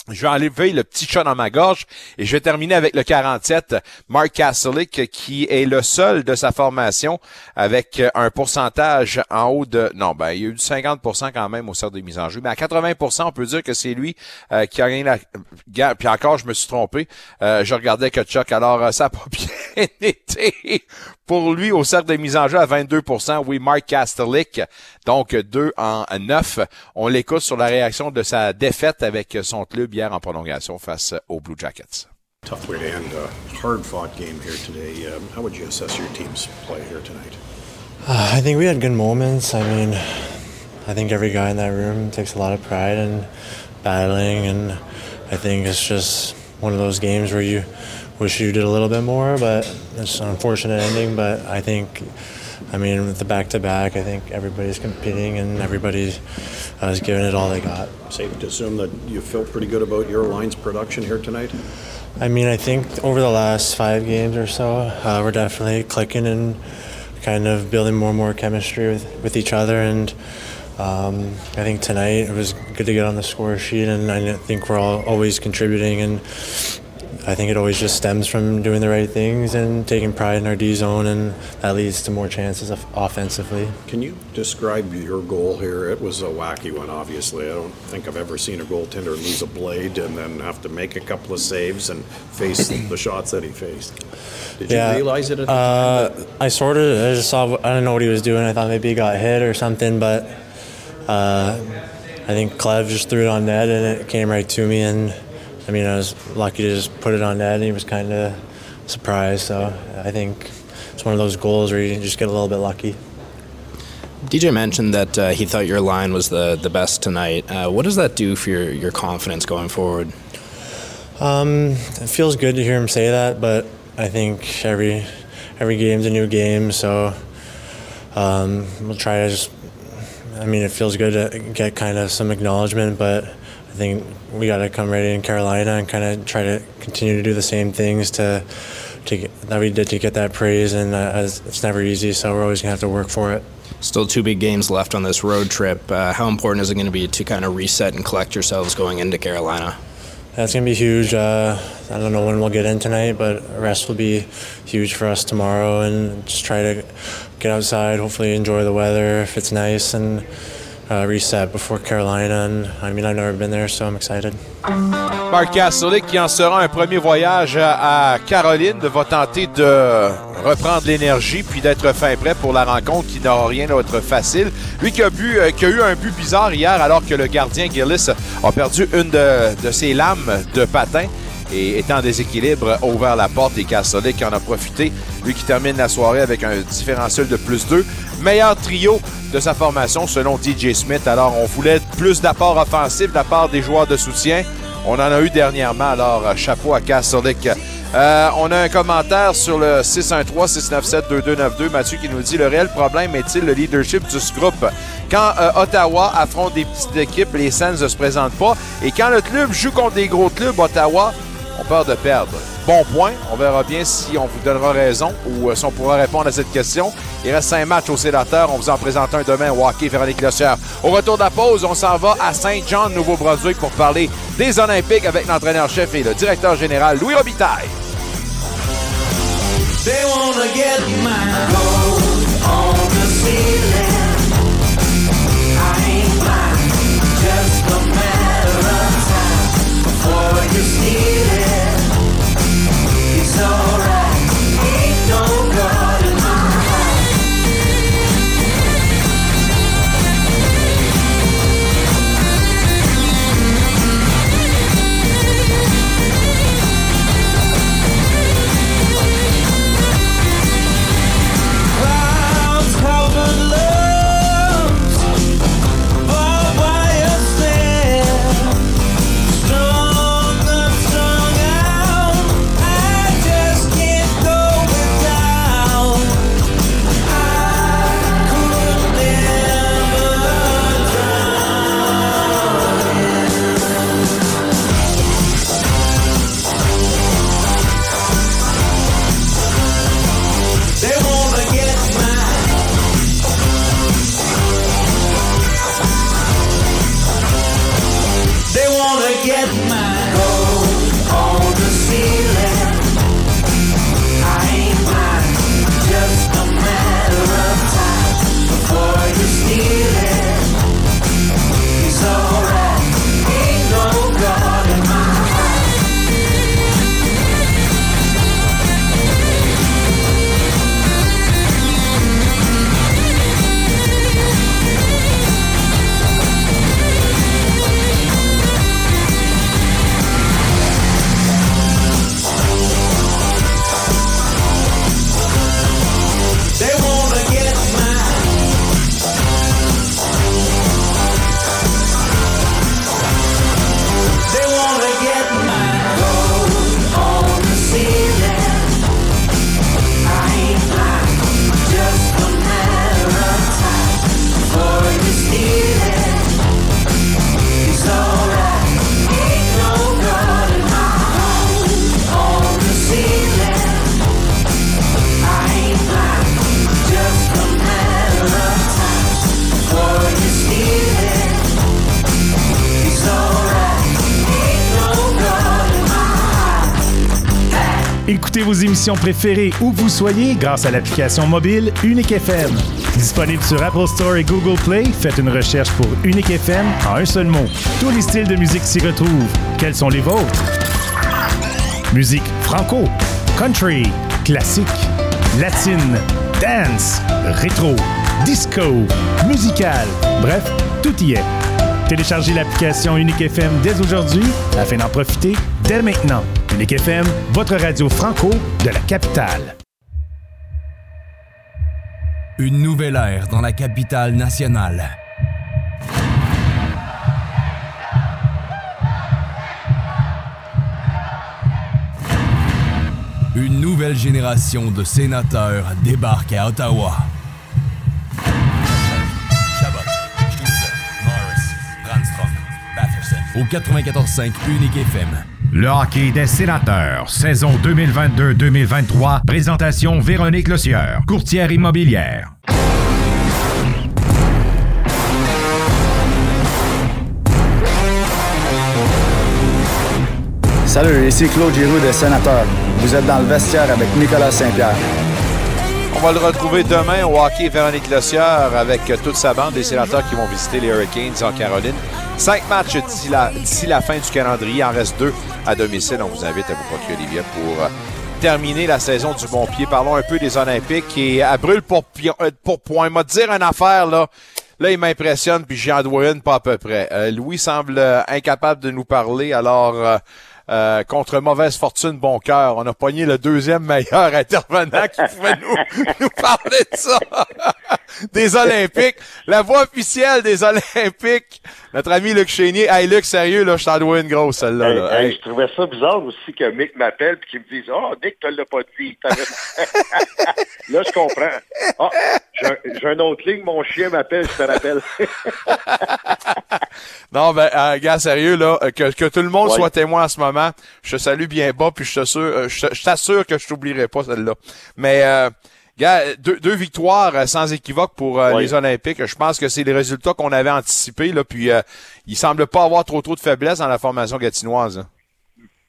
Je vais enlever le petit chat dans ma gorge et je vais terminer avec le 47, Mark Kastelic, qui est le seul de sa formation avec un pourcentage en haut de... Non, ben, il y a eu 50% quand même au sein des mises en jeu, mais à 80%, on peut dire que c'est lui euh, qui a gagné la... Puis encore, je me suis trompé. Euh, je regardais que Chuck, alors euh, ça n'a pas <laughs> bien été pour lui au cercle de mise en jeu à 22 Oui, Mark Kastelic, donc 2 en 9. On l'écoute sur la réaction de sa défaite avec son club hier en prolongation face aux Blue Jackets. Tough way to end a hard-fought game here today. Um, how would you assess your team's play here tonight? Uh, I think we had good moments. I mean, I think every guy in that room takes a lot of pride in battling, and I think it's just one of those games where you wish you did a little bit more, but it's an unfortunate ending. But I think, I mean, with the back to back, I think everybody's competing and everybody's uh, is giving it all they got. Safe to assume that you feel pretty good about your line's production here tonight? I mean, I think over the last five games or so, uh, we're definitely clicking and kind of building more and more chemistry with, with each other. And um, I think tonight it was good to get on the score sheet, and I think we're all always contributing. And I think it always just stems from doing the right things and taking pride in our D zone, and that leads to more chances of offensively. Can you describe your goal here? It was a wacky one, obviously. I don't think I've ever seen a goaltender lose a blade and then have to make a couple of saves and face the shots that he faced. Did Yeah, you realize it at the Uh, time? I sort of, I just saw, I don't know what he was doing. I thought maybe he got hit or something, but uh, I think Clev just threw it on net and it came right to me. And I mean, I was lucky to just put it on net and he was kind of surprised. So I think it's one of those goals where you just get a little bit lucky. DJ mentioned that uh, he thought your line was the, the best tonight. Uh, what does that do for your, your confidence going forward? Um, it feels good to hear him say that, but I think every every game's a new game, so um, we'll try to just. I mean, it feels good to get kind of some acknowledgement, but I think we got to come ready in Carolina and kind of try to continue to do the same things to to get, that we did to get that praise, and uh, as- it's never easy, so we're always gonna have to work for it. Still two big games left on this road trip. Uh, how important is it going to be to kind of reset and collect yourselves going into Carolina? That's gonna be huge. Uh, I don't know when we'll get in tonight, but rest will be huge for us tomorrow, and just try to get outside. Hopefully, enjoy the weather if it's nice, and uh, reset before Carolina. I mean, I've never been there, so I'm excited. Mark Kasolik, qui en sera un premier voyage à Caroline, va tenter de reprendre l'énergie puis d'être fin prêt pour la rencontre qui n'aura rien d'autre facile. Lui qui a, bu, euh, qui a eu un but bizarre hier alors que le gardien Gillis a perdu une de, de ses lames de patin et étant en a ouvert la porte et Kasolik en a profité. Lui qui termine la soirée avec un différentiel de plus 2. Meilleur trio de sa formation selon DJ Smith. Alors on voulait plus d'apports offensifs de la part des joueurs de soutien. On en a eu dernièrement, alors euh, chapeau à Kasolik. Euh, on a un commentaire sur le 613-697-2292. Mathieu qui nous dit le réel problème est-il le leadership du groupe? Quand euh, Ottawa affronte des petites équipes, les Sens ne se présentent pas. Et quand le club joue contre des gros clubs, Ottawa, on peur de perdre. Bon point. On verra bien si on vous donnera raison ou euh, si on pourra répondre à cette question. Il reste cinq matchs au sénateur. On vous en présente un demain au hockey Véronique Lossière. Au retour de la pause, on s'en va à Saint-Jean, Nouveau-Brunswick, pour parler des Olympiques avec l'entraîneur-chef et le directeur général Louis Robitaille. They get my gold on the ceiling. I ain't. Émissions préférées où vous soyez grâce à l'application mobile Unique FM. Disponible sur Apple Store et Google Play, faites une recherche pour Unique FM en un seul mot. Tous les styles de musique s'y retrouvent. Quels sont les vôtres? Musique franco, country, classique, latine, dance, rétro, disco, musical, bref, tout y est. Téléchargez l'application Unique FM dès aujourd'hui afin d'en profiter dès maintenant. Unique FM, votre radio franco de la capitale. Une nouvelle ère dans la capitale nationale. Une nouvelle génération de sénateurs débarque à Ottawa. Au 94.5 Unique FM. Le hockey des sénateurs, saison 2022-2023, présentation Véronique Lossieur, courtière immobilière. Salut, ici Claude Giroux des Sénateurs. Vous êtes dans le vestiaire avec Nicolas Saint-Pierre. On va le retrouver demain au hockey Véronique Lossière avec toute sa bande des sénateurs qui vont visiter les Hurricanes en Caroline. Cinq matchs d'ici la, la fin du calendrier. Il en reste deux à domicile. On vous invite à vous procurer des billets pour euh, terminer la saison du bon pied. Parlons un peu des Olympiques et à brûle pour, euh, pour point. M'a dire une affaire là. Là, il m'impressionne, puis j'en dois une pas à peu près. Euh, Louis semble euh, incapable de nous parler, alors euh, euh, contre mauvaise fortune, bon cœur, on a pogné le deuxième meilleur <laughs> intervenant qui pouvait nous, nous parler de ça. <laughs> des Olympiques. La voix officielle des Olympiques. Notre ami Luc Chénier. Hey Luc, sérieux, là, je t'en dois une grosse, celle-là. Hey, là. hey, je trouvais ça bizarre aussi que Mick m'appelle et qu'il me dise Oh, Nick, tu l'as pas dit. <laughs> Là, je comprends. Ah, j'ai un- autre ligne, mon chien m'appelle, je te rappelle. <laughs> Non, ben, euh, gars, sérieux, là, euh, que, que tout le monde Ouais. soit témoin en ce moment. Je te salue bien bas, puis je t'assure, euh, je t'assure que je t'oublierai pas celle-là. Mais, euh, gars, deux, deux victoires euh, sans équivoque pour euh, Ouais. les Olympiques. Je pense que c'est les résultats qu'on avait anticipés, là, puis euh, il semble pas avoir trop trop de faiblesse dans la formation gatinoise. hein.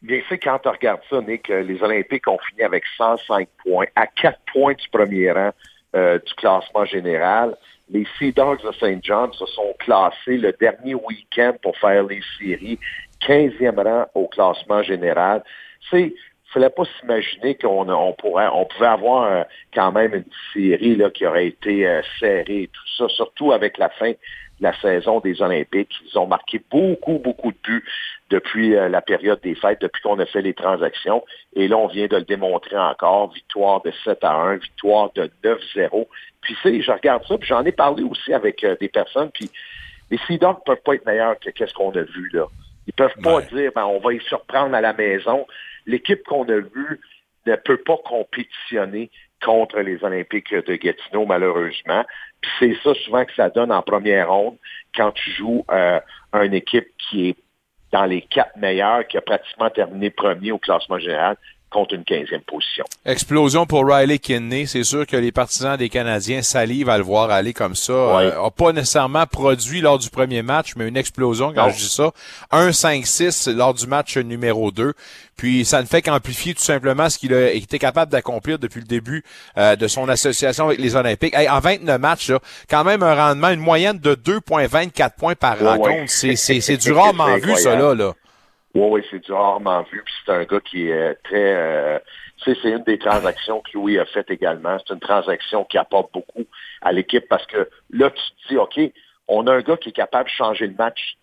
Bien sûr, quand tu regardes ça, Nick, les Olympiques ont fini avec 105 points, à 4 points du premier rang euh, du classement général. Les Sea Dogs de St. John se sont classés le dernier week-end pour faire les séries, 15e rang au classement général. C'est fallait pas s'imaginer qu'on on pourrait, on pouvait avoir euh, quand même une série là, qui aurait été euh, serrée et tout ça, surtout avec la fin la saison des Olympiques. Ils ont marqué beaucoup, beaucoup de buts depuis euh, la période des fêtes, depuis qu'on a fait les transactions. Et là, on vient de le démontrer encore. Victoire de 7 à 1, victoire de 9-0. Puis, tu sais, je regarde ça, puis j'en ai parlé aussi avec euh, des personnes, puis les Sea Dogs peuvent pas être meilleurs que qu'est-ce qu'on a vu, là. Ils peuvent pas dire, ben, on va y surprendre à la maison. L'équipe qu'on a vue ne peut pas compétitionner contre les Olympiques de Gatineau, malheureusement. C'est ça souvent que ça donne en première ronde quand tu joues euh, une équipe qui est dans les quatre meilleurs, qui a pratiquement terminé premier au classement général contre une 15e position. Explosion pour Riley Kinney. C'est sûr que les partisans des Canadiens salivent à le voir aller comme ça. Ouais. Euh, a pas nécessairement produit lors du premier match, mais une explosion quand Non. je dis ça. 1-5-6 lors du match numéro 2. Puis ça ne fait qu'amplifier tout simplement ce qu'il a été capable d'accomplir depuis le début euh, de son association avec les Olympiques. Hey, en 29 matchs, là, quand même un rendement, une moyenne de 2,24 points par Ouais, rencontre. ouais. C'est, <laughs> du rarement vu, ça, là. Oui, oui, c'est du rarement vu. Puis c'est un gars qui est très... euh, c'est une des transactions que Louis a faites également. C'est une transaction qui apporte beaucoup à l'équipe parce que là, tu te dis, OK, on a un gars qui est capable de changer le match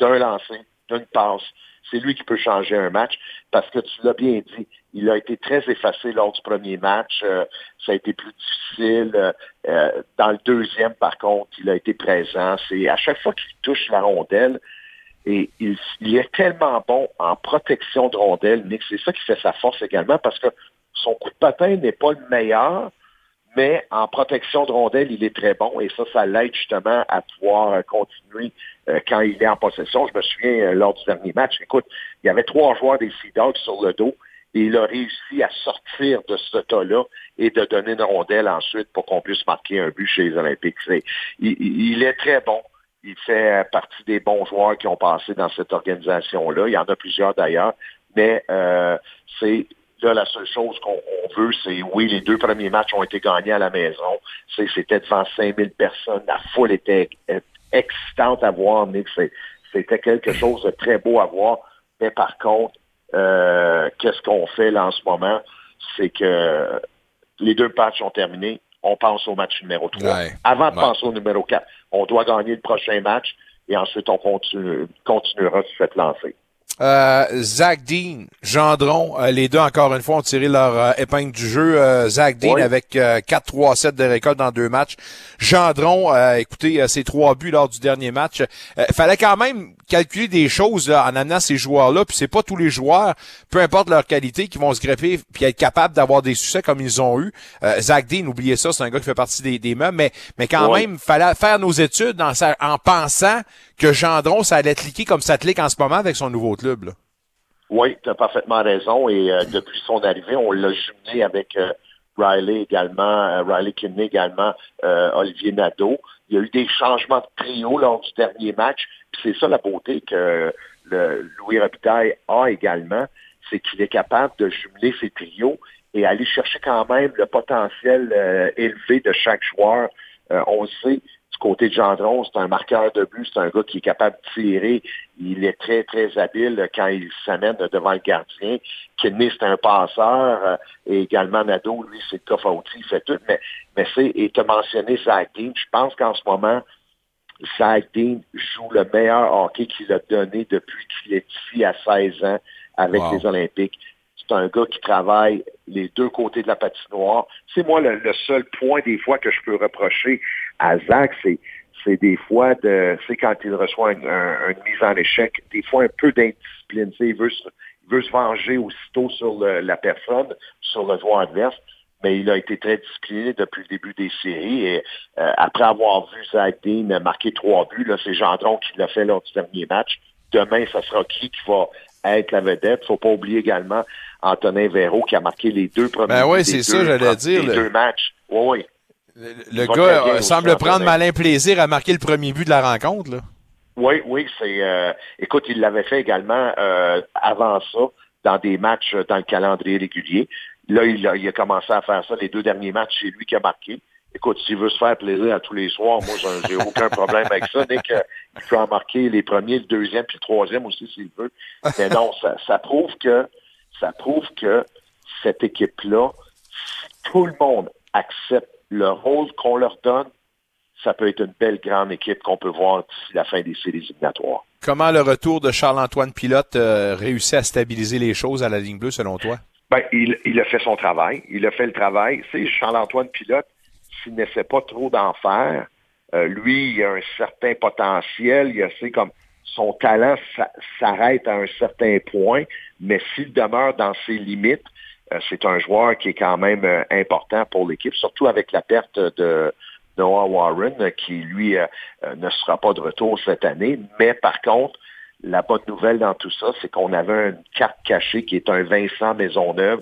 d'un lancer, d'une passe. C'est lui qui peut changer un match parce que tu l'as bien dit, il a été très effacé lors du premier match. Euh, ça a été plus difficile. Euh, dans le deuxième, par contre, il a été présent. C'est à chaque fois qu'il touche la rondelle, et il, il est tellement bon en protection de rondelle, Nick. C'est ça qui fait sa force également parce que son coup de patin n'est pas le meilleur, mais en protection de rondelle, il est très bon et ça, ça l'aide justement à pouvoir euh, continuer euh, quand il est en possession. Je me souviens euh, lors du dernier match, écoute, il y avait trois joueurs des Sea Dogs sur le dos et il a réussi à sortir de ce tas-là et de donner une rondelle ensuite pour qu'on puisse marquer un but chez les Olympiques. Il est très bon. Il fait partie des bons joueurs qui ont passé dans cette organisation-là. Il y en a plusieurs d'ailleurs, mais euh, c'est Là, la seule chose qu'on on veut, c'est, oui, les deux premiers matchs ont été gagnés à la maison. C'était devant 5000 personnes. La foule était excitante à voir. C'est- C'était quelque chose de très beau à voir. Mais par contre, euh, qu'est-ce qu'on fait là en ce moment? C'est que les deux matchs sont terminés. On pense au match numéro 3. Ouais. Avant de Ouais. penser au numéro 4, on doit gagner le prochain match et ensuite on continue- continuera sur cette lancée. Euh, Zach Dean, Gendron, euh, les deux encore une fois ont tiré leur euh, épingle du jeu. Euh, Zach Dean Oui. avec euh, 4-3-7 de récolte dans deux matchs. Gendron, euh, écoutez, euh, ses trois buts lors du dernier match. Euh, fallait quand même calculer des choses là, en amenant ces joueurs-là. Puis c'est pas tous les joueurs, peu importe leur qualité, qui vont se greffer puis être capables d'avoir des succès comme ils ont eu. Euh, Zach Dean, oubliez ça, c'est un gars qui fait partie des, des meubles, mais, mais quand Oui. même, fallait faire nos études en pensant que Gendron, ça allait cliquer comme ça clique en ce moment avec son nouveau club. Oui, tu as parfaitement raison. Et euh, depuis son arrivée, on l'a jumelé avec euh, Riley également, euh, Riley Kidney également, Olivier Nadeau. Il y a eu des changements de trio lors du dernier match. C'est ça la beauté que le Louis Robitaille a également, c'est qu'il est capable de jumeler ses trios et aller chercher quand même le potentiel élevé de chaque joueur. Euh, on sait, côté de Gendron, c'est un marqueur de but, c'est un gars qui est capable de tirer. Il est très, très habile quand il s'amène devant le gardien. Kidney, c'est un passeur. et également Nadeau, lui, c'est le coffre à outils, il fait tout. Mais, mais c'est, et tu as mentionné Zach Dean. Je pense qu'en ce moment, Zach Dean joue le meilleur hockey qu'il a donné depuis qu'il est ici à 16 ans avec Wow. les Olympiques. C'est un gars qui travaille les deux côtés de la patinoire. C'est moi le, le seul point des fois que je peux reprocher à Zach, c'est c'est des fois de c'est quand il reçoit un- un- une mise en échec, des fois un peu d'indiscipline. Il veut, se, il veut se venger aussitôt sur le- la personne, sur le joueur adverse, mais il a été très discipliné depuis le début des séries. Et euh, après avoir vu Zach Dean marquer trois buts, là, c'est Gendron qui l'a fait lors du dernier match. Demain, ça sera qui qui va être la vedette. faut pas oublier également Antonin Véro qui a marqué les deux premiers Ben c'est ça, j'allais dire, des le- deux matchs. Oui, oui. Le gars euh, semble prendre malin plaisir à marquer le premier but de la rencontre. Là. Oui, oui, c'est. euh, écoute, il l'avait fait également euh, avant ça dans des matchs euh, dans le calendrier régulier. Là, il a, il a commencé à faire ça les deux derniers matchs. C'est lui qui a marqué. Écoute, s'il veut se faire plaisir à tous les soirs, moi, j'ai- aucun problème avec ça. Dès qu'il peut en marquer les premiers, le deuxième, puis le troisième aussi, s'il veut. Mais non, ça, ça prouve que ça prouve que cette équipe-là, tout le monde accepte le rôle qu'on leur donne, ça peut être une belle grande équipe qu'on peut voir d'ici la fin des séries éliminatoires. Comment le retour de Charles-Antoine Pilote euh, réussit à stabiliser les choses à la ligne bleue, selon toi? Ben, il, il a fait son travail. Il a fait le travail. C'est Charles-Antoine Pilote, s'il n'essaie pas trop d'en faire, euh, lui, il a un certain potentiel. Il a, c'est comme son talent s'a- s'arrête à un certain point, mais s'il demeure dans ses limites, c'est un joueur qui est quand même euh, important pour l'équipe, surtout avec la perte de Noah Warren, euh, qui lui euh, euh, ne sera pas de retour cette année. Mais par contre, la bonne nouvelle dans tout ça, c'est qu'on avait une carte cachée qui est un Vincent Maisonneuve,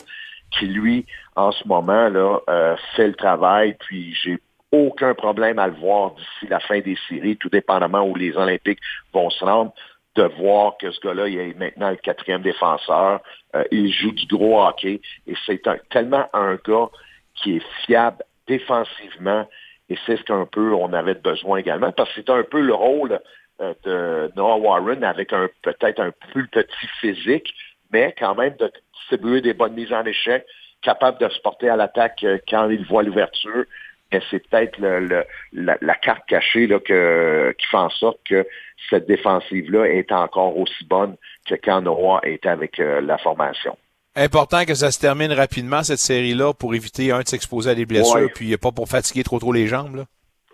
qui lui, en ce moment, euh, fait le travail, puis j'ai aucun problème à le voir d'ici la fin des séries, tout dépendamment où les Olympiques vont se rendre, de voir que ce gars-là, il est maintenant le quatrième défenseur, euh, il joue du gros hockey, et c'est tellement un gars qui est fiable défensivement, et c'est ce qu'un peu on avait besoin également, parce que c'est un peu le rôle euh, de Noah Warren avec un peut-être un plus petit physique, mais quand même de distribuer des bonnes mises en échec, capable de se porter à l'attaque euh, quand il voit l'ouverture. Mais c'est peut-être le- le- la, la carte cachée là, que, qui fait en sorte que cette défensive-là est encore aussi bonne que quand Noah était avec euh, la formation. Important que ça se termine rapidement, cette série-là, pour éviter, un, de s'exposer à des blessures, Ouais. puis pas pour fatiguer trop trop les jambes. Là.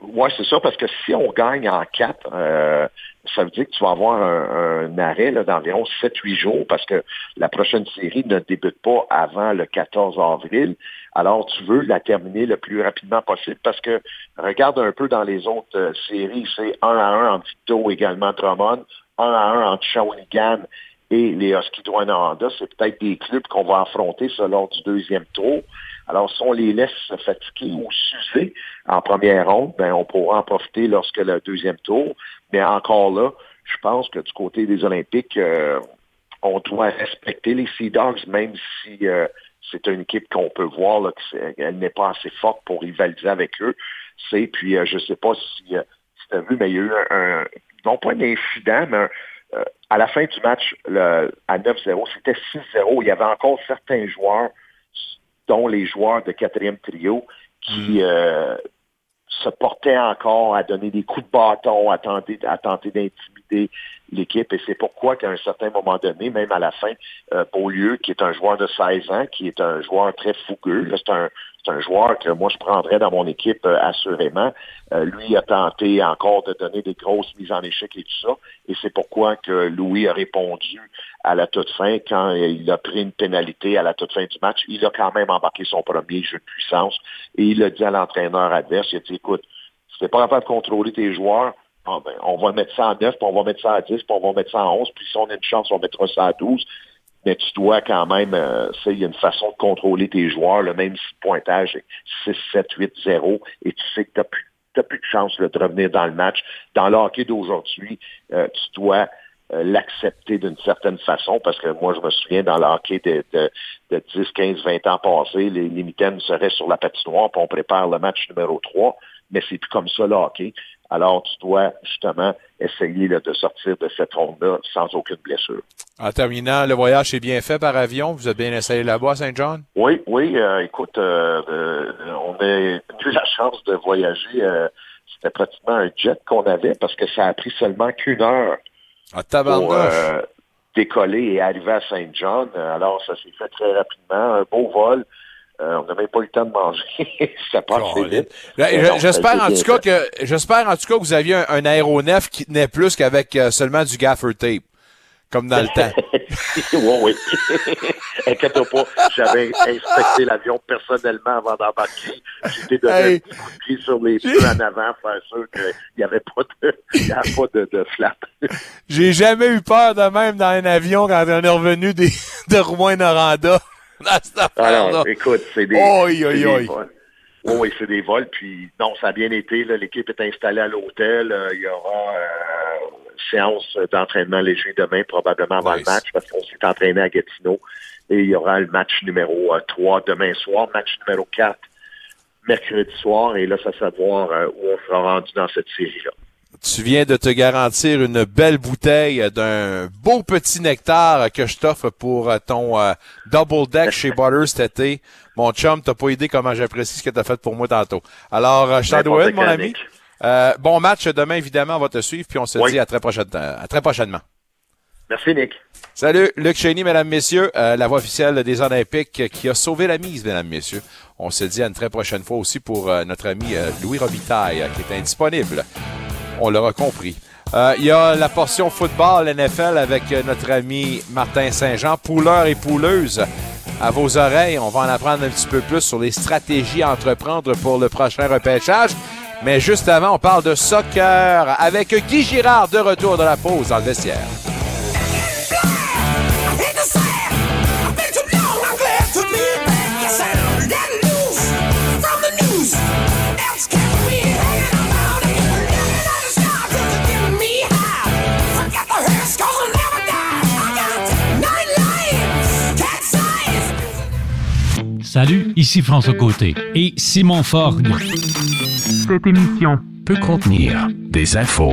Oui, c'est ça, parce que si on gagne en quatre, euh, ça veut dire que tu vas avoir un, arrêt d'environ 7-8 jours, parce que la prochaine série ne débute pas avant le 14 avril. Alors, tu veux la terminer le plus rapidement possible, parce que regarde un peu dans les autres euh, séries, c'est 1 à 1 entre Victo également Drummond, 1 à 1 entre Shawinigan et les Huskies de. C'est peut-être des clubs qu'on va affronter ça lors du deuxième tour. Alors, si on les laisse se fatiguer ou s'user en première ronde, ben, on pourra en profiter lorsque le deuxième tour. Mais encore là, je pense que du côté des Olympiques, euh, on doit respecter les Sea Dogs, même si euh, c'est une équipe qu'on peut voir là, qu'elle n'est pas assez forte pour rivaliser avec eux. C'est puis euh, je sais pas si, tu as vu, mais il y a eu un, non pas un incident, mais à la fin du match à 9-0, c'était 6-0. Il y avait encore certains joueurs, dont les joueurs de quatrième trio, qui euh, se portaient encore à donner des coups de bâton, à tenter, à tenter d'intimider l'équipe. Et c'est pourquoi qu'à un certain moment donné, même à la fin, euh, Beaulieu, qui est un joueur de 16 ans, qui est un joueur très fougueux, là, c'est un, c'est un joueur que moi je prendrais dans mon équipe euh, assurément. Euh, lui a tenté encore de donner des grosses mises en échec et tout ça. Et c'est pourquoi que Louis a répondu à la toute fin quand il a pris une pénalité à la toute fin du match. Il a quand même embarqué son premier jeu de puissance et il a dit à l'entraîneur adverse, il a dit, écoute, si t'es pas capable de contrôler tes joueurs, ah ben, on va mettre ça en 9, puis on va mettre ça à 10, puis on va mettre ça en 11, puis si on a une chance, on mettra ça à 12. Mais tu dois quand même, euh, il y a une façon de contrôler tes joueurs, là, même le pointage est 6, 7, 8, 0, et tu sais que tu n'as plus, plus de chance de revenir dans le match. Dans le hockey d'aujourd'hui, euh, tu dois l'accepter d'une certaine façon, parce que moi, je me souviens, dans le hockey de, de, de 10, 15, 20 ans passés, les, les mitaines seraient sur la patinoire, puis on prépare le match numéro 3, mais c'est plus comme ça le hockey. Alors, tu dois justement essayer là, de sortir de cette ronde-là sans aucune blessure. En terminant, le voyage s'est bien fait par avion. Vous avez bien essayé là-bas Saint-John? Oui, oui, euh, écoute, euh, euh, on a eu la chance de voyager. euh, C'était pratiquement un jet qu'on avait parce que ça a pris seulement qu'une heure À pour euh, décoller et arriver à Saint-John. Alors, ça s'est fait très rapidement. Un beau vol. Euh, on n'a même pas eu le temps de manger. <laughs> ça passe vite. Ça J'espère en tout cas que j'espère en tout cas que vous aviez un, un aéronef qui tenait plus qu'avec euh, seulement du gaffer tape, comme dans le temps. oui, oui. Inquiète pas, j'avais inspecté l'avion personnellement avant d'embarquer. J'étais donné Hey. un petit coup de pied sur les pneus en avant, faire sûr qu'il n'y avait pas de, il y avait pas de, de flap. <laughs> J'ai jamais eu peur de même dans un avion quand on est revenu des, <laughs> de Rouen-Noranda. <laughs> Dans cette affaire-là. Alors, écoute, c'est des, Oi, oi, des oi. Oui, oui, c'est des vols. Puis, non, ça a bien été. L'équipe est installée à l'hôtel. Euh, Il y aura euh, séance d'entraînement léger demain, probablement avant le match, parce qu'on s'est entraîné à Gatineau. Et il y aura le match numéro euh, 3 demain soir, match numéro 4 mercredi soir. Et là, ça va savoir euh, où on sera rendu dans cette série-là. Tu viens de te garantir une belle bouteille d'un beau petit nectar que je t'offre pour euh, ton euh, double deck chez Butter cet été. Mon chum, t'as pas idée comment j'apprécie ce que t'as fait pour moi tantôt. Alors, euh, je t'en N'importe dois une, mon ami. Euh, bon match demain, évidemment, on va te suivre, puis on se Oui. dit à très, prochaine, à très prochainement. Merci, Nick. Salut, Luc Cheney, mesdames, messieurs, euh, la voix officielle des Olympiques euh, qui a sauvé la mise, mesdames, messieurs. On se dit à une très prochaine fois aussi pour euh, notre ami euh, Louis Robitaille, euh, qui est indisponible. On l'aura compris. Euh, Il y a la portion football NFL avec euh, notre ami Martin Saint-Jean, pouleur et pouleuse. À vos oreilles, on va en apprendre un petit peu plus sur les stratégies à entreprendre pour le prochain repêchage. Mais juste avant, on parle de soccer avec Guy Girard de retour de la pause dans le vestiaire. Salut, ici François Côté et Simon Forgue. Cette émission peut contenir des infos.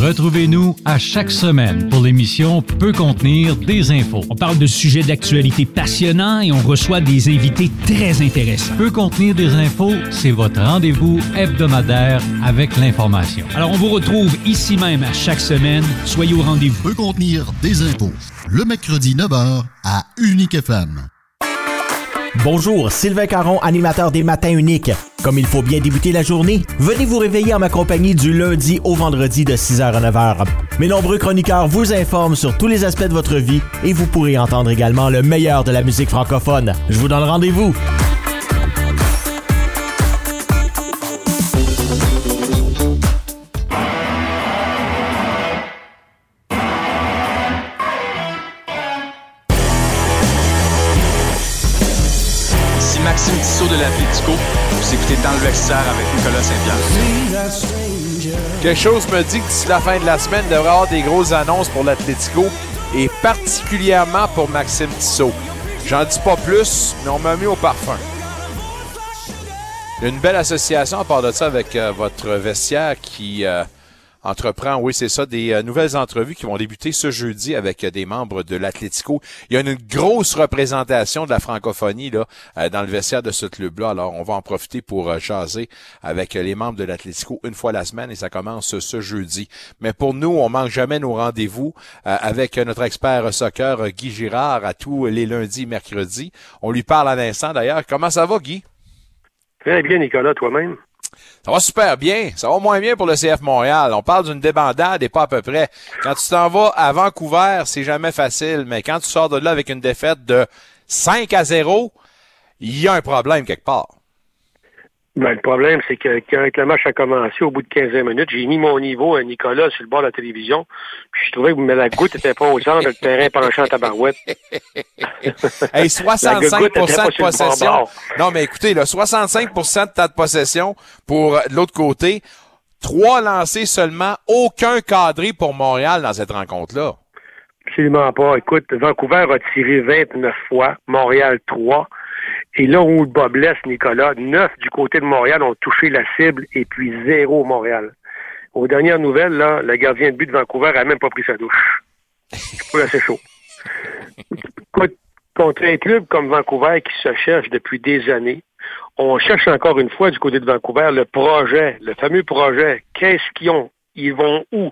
Retrouvez-nous à chaque semaine pour l'émission Peut contenir des infos. On parle de sujets d'actualité passionnants et on reçoit des invités très intéressants. Peut contenir des infos, c'est votre rendez-vous hebdomadaire avec l'information. Alors on vous retrouve ici même à chaque semaine. Soyez au rendez-vous. Peut contenir des infos. Le mercredi 9h à Unique FM. Bonjour, Sylvain Caron, animateur des Matins Uniques. Comme il faut bien débuter la journée, venez vous réveiller en ma compagnie du lundi au vendredi de 6h à 9h. Mes nombreux chroniqueurs vous informent sur tous les aspects de votre vie et vous pourrez entendre également le meilleur de la musique francophone. Je vous donne rendez-vous. Vous écoutez Dans le vestiaire avec Nicolas Saint-Pierre. Quelque chose me dit que d'ici la fin de la semaine, il devrait y avoir des grosses annonces pour l'Atlético et particulièrement pour Maxime Tissot. J'en dis pas plus, mais on m'a mis au parfum. Une belle association à part de ça avec euh, votre vestiaire qui euh, entreprend, oui, c'est ça, des euh, nouvelles entrevues qui vont débuter ce jeudi avec euh, des membres de l'Atlético. Il y a une grosse représentation de la francophonie là euh, dans le vestiaire de ce club-là. Alors, on va en profiter pour euh, jaser avec les membres de l'Atlético une fois la semaine et ça commence ce jeudi. Mais pour nous, on manque jamais nos rendez-vous avec notre expert soccer Guy Girard à tous les lundis, mercredis. On lui parle à l'instant d'ailleurs. Comment ça va, Guy? Très bien, Nicolas, toi-même? Ça va super bien. Ça va moins bien pour le CF Montréal. On parle d'une débandade et pas à peu près. Quand tu t'en vas à Vancouver, c'est jamais facile, mais quand tu sors de là avec une défaite de 5 à 0, il y a un problème quelque part. Ben, le problème, c'est que quand le match a commencé, au bout de 15 minutes, j'ai mis mon niveau à Nicolas sur le bord de la télévision. Puis je trouvais que la goutte était pas au centre, le terrain penchant à tabarouette. <laughs> Hey, 65 était pas de le possession. Non, mais écoutez, là, 65% de temps de possession pour euh, l'autre côté. Trois lancés seulement, aucun cadré pour Montréal dans cette rencontre-là. Absolument pas. Écoute, Vancouver a tiré 29 fois, Montréal 3. Et là où le bas blesse, Nicolas, 9 du côté de Montréal ont touché la cible et puis 0 Montréal. Aux dernières nouvelles, là, le gardien de but de Vancouver a même pas pris sa douche. C'est pas assez chaud. <laughs> Contre un club comme Vancouver qui se cherche depuis des années, on cherche encore une fois du côté de Vancouver le projet, le fameux projet. Qu'est-ce qu'ils ont? Ils vont où?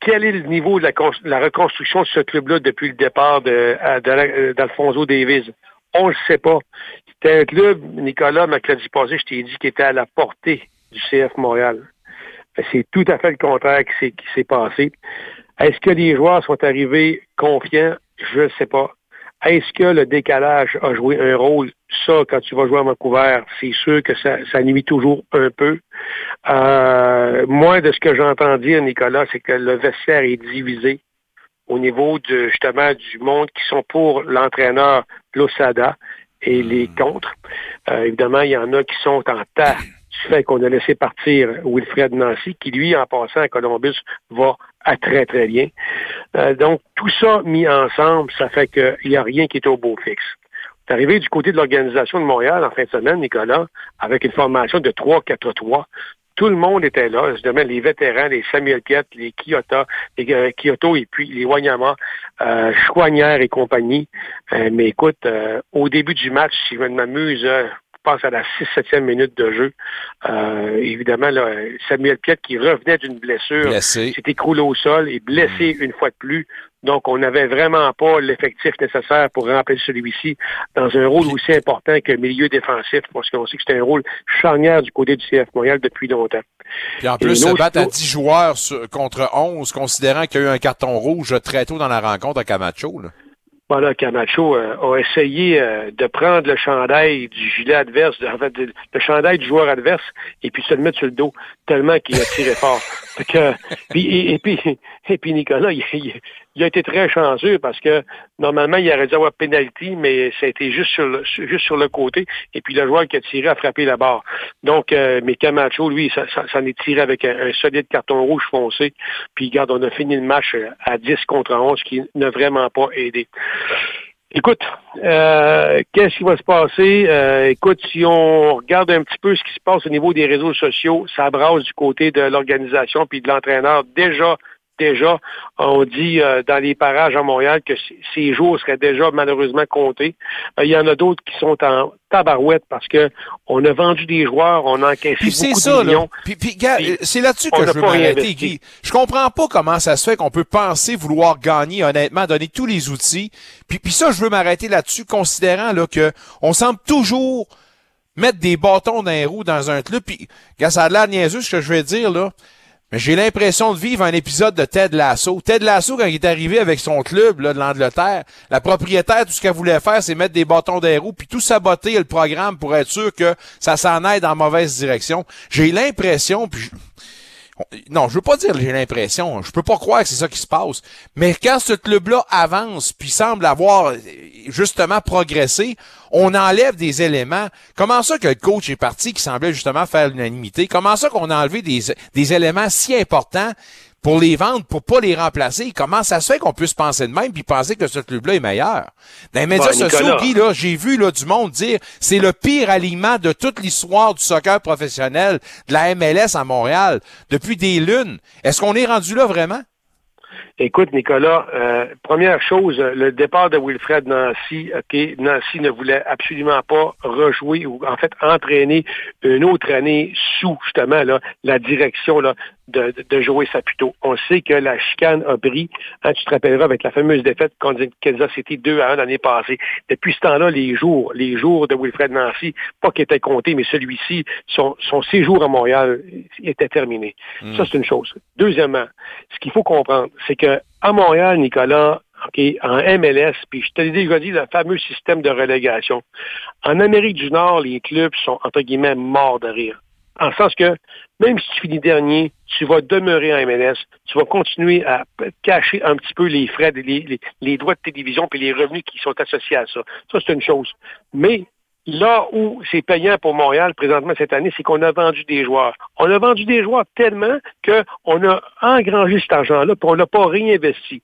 Quel est le niveau de la, cons- de la reconstruction de ce club-là depuis le départ de- à- de la- euh, d'Alfonso Davies? On ne le sait pas. C'était un club, Nicolas, mercredi passé, je t'ai dit qu'il était à la portée du CF Montréal. Ben, C'est tout à fait le contraire qui s'est, passé. Est-ce que les joueurs sont arrivés confiants? Je ne sais pas. Est-ce que le décalage a joué un rôle? Ça, quand tu vas jouer à Vancouver, c'est sûr que ça, ça nuit toujours un peu. Euh, moi, de ce que j'entends dire, Nicolas, c'est que le vestiaire est divisé au niveau de, justement du monde qui sont pour l'entraîneur Losada et les contre. Euh, évidemment, il y en a qui sont en tas du fait qu'on a laissé partir Wilfred Nancy, qui lui, en passant à Columbus, va à très, très bien. Euh, donc, tout ça mis ensemble, ça fait qu'il n'y a rien qui est au beau fixe. C'est arrivé du côté de l'organisation de Montréal en fin de semaine, Nicolas, avec une formation de 3-4-3. Tout le monde était là, évidemment, les vétérans, les Samuel Piet, les Kyoto, les euh, Kyoto et puis les Wanyama, euh, Chouanière et compagnie. Euh, mais écoute, euh, au début du match, si je m'amuse, euh, je pense à la 6-7e minute de jeu, euh, évidemment, là, Samuel Piet qui revenait d'une blessure, s'est écroulé au sol et blessé une fois de plus. Donc, on n'avait vraiment pas l'effectif nécessaire pour remplir celui-ci dans un rôle aussi important que milieu défensif, parce qu'on sait que c'est un rôle charnière du côté du CF Montréal depuis longtemps. Puis en plus, se battre à 10 joueurs sur- contre 11, considérant qu'il y a eu un carton rouge très tôt dans la rencontre à Camacho. Là. Voilà, Camacho euh, a essayé euh, de prendre le chandail du gilet adverse, de- en fait, de- le chandail du joueur adverse, et puis se le mettre sur le dos, tellement qu'il a tiré fort. <laughs> Fait que, puis, et, et puis, et puis Nicolas, il, il- il a été très chanceux parce que normalement, il aurait dû avoir pénalité, mais ça a été juste sur le, juste sur le côté, et puis le joueur qui a tiré a frappé la barre. Donc, euh, mais Camacho, lui, ça, est tiré avec un, solide carton rouge foncé. Puis, regarde, on a fini le match euh, à 10 contre 11, ce qui n'a vraiment pas aidé. Écoute, euh, qu'est-ce qui va se passer? Euh, écoute, si on regarde un petit peu ce qui se passe au niveau des réseaux sociaux, ça brasse du côté de l'organisation puis de l'entraîneur. Déjà, déjà, on dit euh, dans les parages à Montréal que ces jours seraient déjà malheureusement comptés. Euh, il y en a d'autres qui sont en tabarouette parce que on a vendu des joueurs, on a encaissé Puis beaucoup ça, de là. millions. Puis, Puis, c'est là-dessus que je veux m'arrêter. Guy. Je comprends pas comment ça se fait qu'on peut penser vouloir gagner, honnêtement, donner tous les outils. Puis, puis ça, je veux m'arrêter là-dessus, considérant là que on semble toujours mettre des bâtons dans les roues dans un club. Puis, gars, ça a l'air niaiseux ce que je vais dire, là. Mais j'ai l'impression de vivre un épisode de Ted Lasso. Ted Lasso, quand il est arrivé avec son club là, de l'Angleterre, la propriétaire, tout ce qu'elle voulait faire, c'est mettre des bâtons les roues, puis tout saboter le programme pour être sûr que ça s'en aille dans la mauvaise direction. J'ai l'impression, puis non, je veux pas dire j'ai l'impression, je peux pas croire que c'est ça qui se passe, mais quand ce club-là avance puis semble avoir euh, justement progressé, on enlève des éléments. Comment ça que le coach est parti qui semblait justement faire l'unanimité? Comment ça qu'on a enlevé des, des éléments si importants pour les vendre, pour pas les remplacer. Comment ça se fait qu'on puisse penser de même puis penser que ce club-là est meilleur? Dans les médias Bon, sociaux. Guy, là, j'ai vu là, du monde dire c'est le pire alignement de toute l'histoire du soccer professionnel, de la MLS à Montréal, depuis des lunes. Est-ce qu'on est rendu là vraiment? Écoute, Nicolas, euh, première chose, le départ de Wilfred Nancy, OK, Nancy ne voulait absolument pas rejouer ou en fait entraîner une autre année sous justement là, la direction là, de, de, Joey Saputo. On sait que la chicane a pris, hein, tu te rappelleras avec la fameuse défaite contre Kansas City 2 à 1 l'année passée. Depuis ce temps-là, les jours, les jours de Wilfred Nancy, pas qu'ils étaient comptés, mais celui-ci, son, son séjour à Montréal était terminé. Mm. Ça, c'est une chose. Deuxièmement, ce qu'il faut comprendre, c'est que à Montréal, Nicolas, en MLS, puis je te l'ai déjà dit, le fameux système de relégation. En Amérique du Nord, les clubs sont, entre guillemets, morts de rire. En sens que, même si tu finis dernier, tu vas demeurer en MLS, tu vas continuer à cacher un petit peu les frais, les, les, les droits de télévision et les revenus qui sont associés à ça. Ça, c'est une chose. Mais là où c'est payant pour Montréal présentement cette année, c'est qu'on a vendu des joueurs. On a vendu des joueurs tellement qu'on a engrangé cet argent-là puis on l'a pas réinvesti.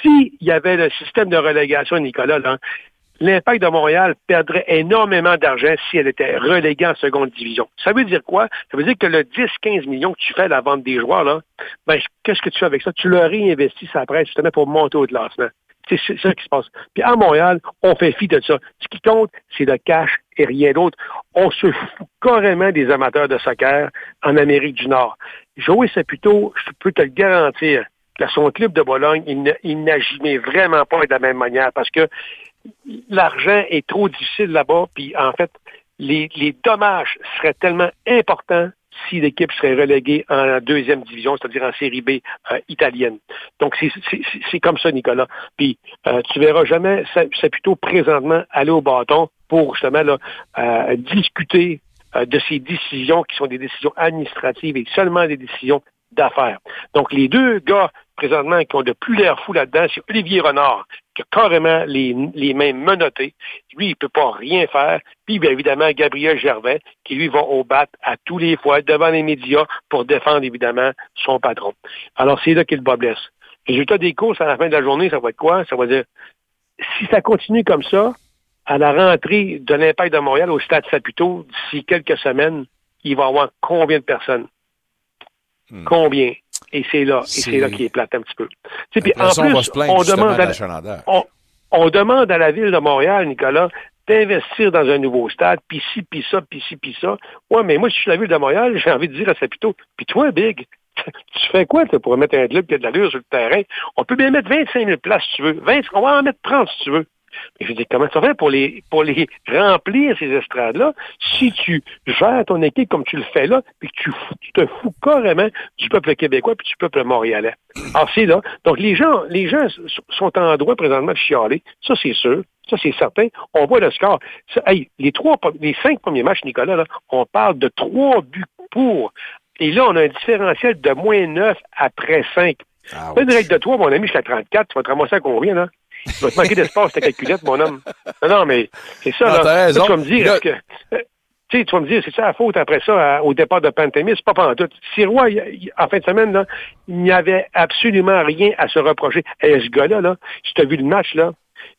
S'il y avait le système de relégation, Nicolas, l'impact de Montréal perdrait énormément d'argent si elle était reléguée en seconde division. Ça veut dire quoi? Ça veut dire que le 10-15 millions que tu fais à la vente des joueurs, là, ben, qu'est-ce que tu fais avec ça? Tu le réinvestis après, justement, pour monter au classement. C'est ça qui se passe. Puis à Montréal, on fait fi de ça. Ce qui compte, c'est le cash et rien d'autre. On se fout carrément des amateurs de soccer en Amérique du Nord. Joey Saputo, je peux te le garantir, que son club de Bologne, il n'agit vraiment pas de la même manière parce que l'argent est trop difficile là-bas, puis en fait, les dommages seraient tellement importants si l'équipe serait reléguée en deuxième division, c'est-à-dire en série B euh, italienne. Donc, c'est- comme ça, Nicolas. Puis, euh, tu verras jamais, c'est c'est plutôt présentement aller au bâton pour justement là, euh, discuter euh, de ces décisions qui sont des décisions administratives et seulement des décisions d'affaires. Donc, les deux gars présentement qui ont de plus l'air fou là-dedans, c'est Olivier Renard, a carrément les, les mains menottées. Lui, il peut pas rien faire. Puis, bien évidemment, Gabriel Gervais, qui lui va au bat à tous les fois devant les médias pour défendre évidemment son patron. Alors, c'est là qu'il le bas blesse. Résultat des courses à la fin de la journée, ça va être quoi? Ça va dire, si ça continue comme ça, à la rentrée de l'Impact de Montréal au Stade Saputo, d'ici quelques semaines, il va y avoir combien de personnes? Combien? Et c'est là, et c'est là qui est plate un petit peu. Puis en on plus, se plaindre, on demande, de à, l'achalandeur. on, on demande à la ville de Montréal, Nicolas, d'investir dans un nouveau stade, puis ci, puis ça, puis ci, puis ça. Ouais, mais moi, si je suis la ville de Montréal, <laughs> j'ai envie de dire à Saputo, puis toi, Big, <laughs> tu fais quoi toi, pour mettre un club qui a de l'allure sur le terrain? On peut bien mettre 25 000 places si tu veux. 20, on va en mettre 30 si tu veux. Mais je dis, comment ça fait pour les, pour les <laughs> remplir, ces estrades-là, si tu gères ton équipe comme tu le fais là, puis que tu, tu te fous carrément du peuple québécois puis du peuple montréalais. Alors, c'est là. Donc, les gens, les gens sont en droit présentement de chialer. Ça, c'est sûr. Ça, c'est certain. On voit le score. Ça, hey, les trois, les cinq premiers matchs, Nicolas, là, on parle de trois buts pour. Et là, on a un différentiel de moins 9 après 5. Ah, Fais une règle de toi, mon ami, jusqu'à 34, tu vas te ramasser à combien, là? Tu vas te manquer d'espace, ta calculette, mon homme. Non, non, mais c'est ça, Non, là. raison. tu vas me dire, que... euh, Tu sais, tu vas me dire, c'est ça la faute après ça, à- au départ de Pantémis? C'est pas pendant tout. Sirois, il- il- en fin de semaine, là, il n'y avait absolument rien à se reprocher. Et ce gars-là, là, si tu as vu le match, là,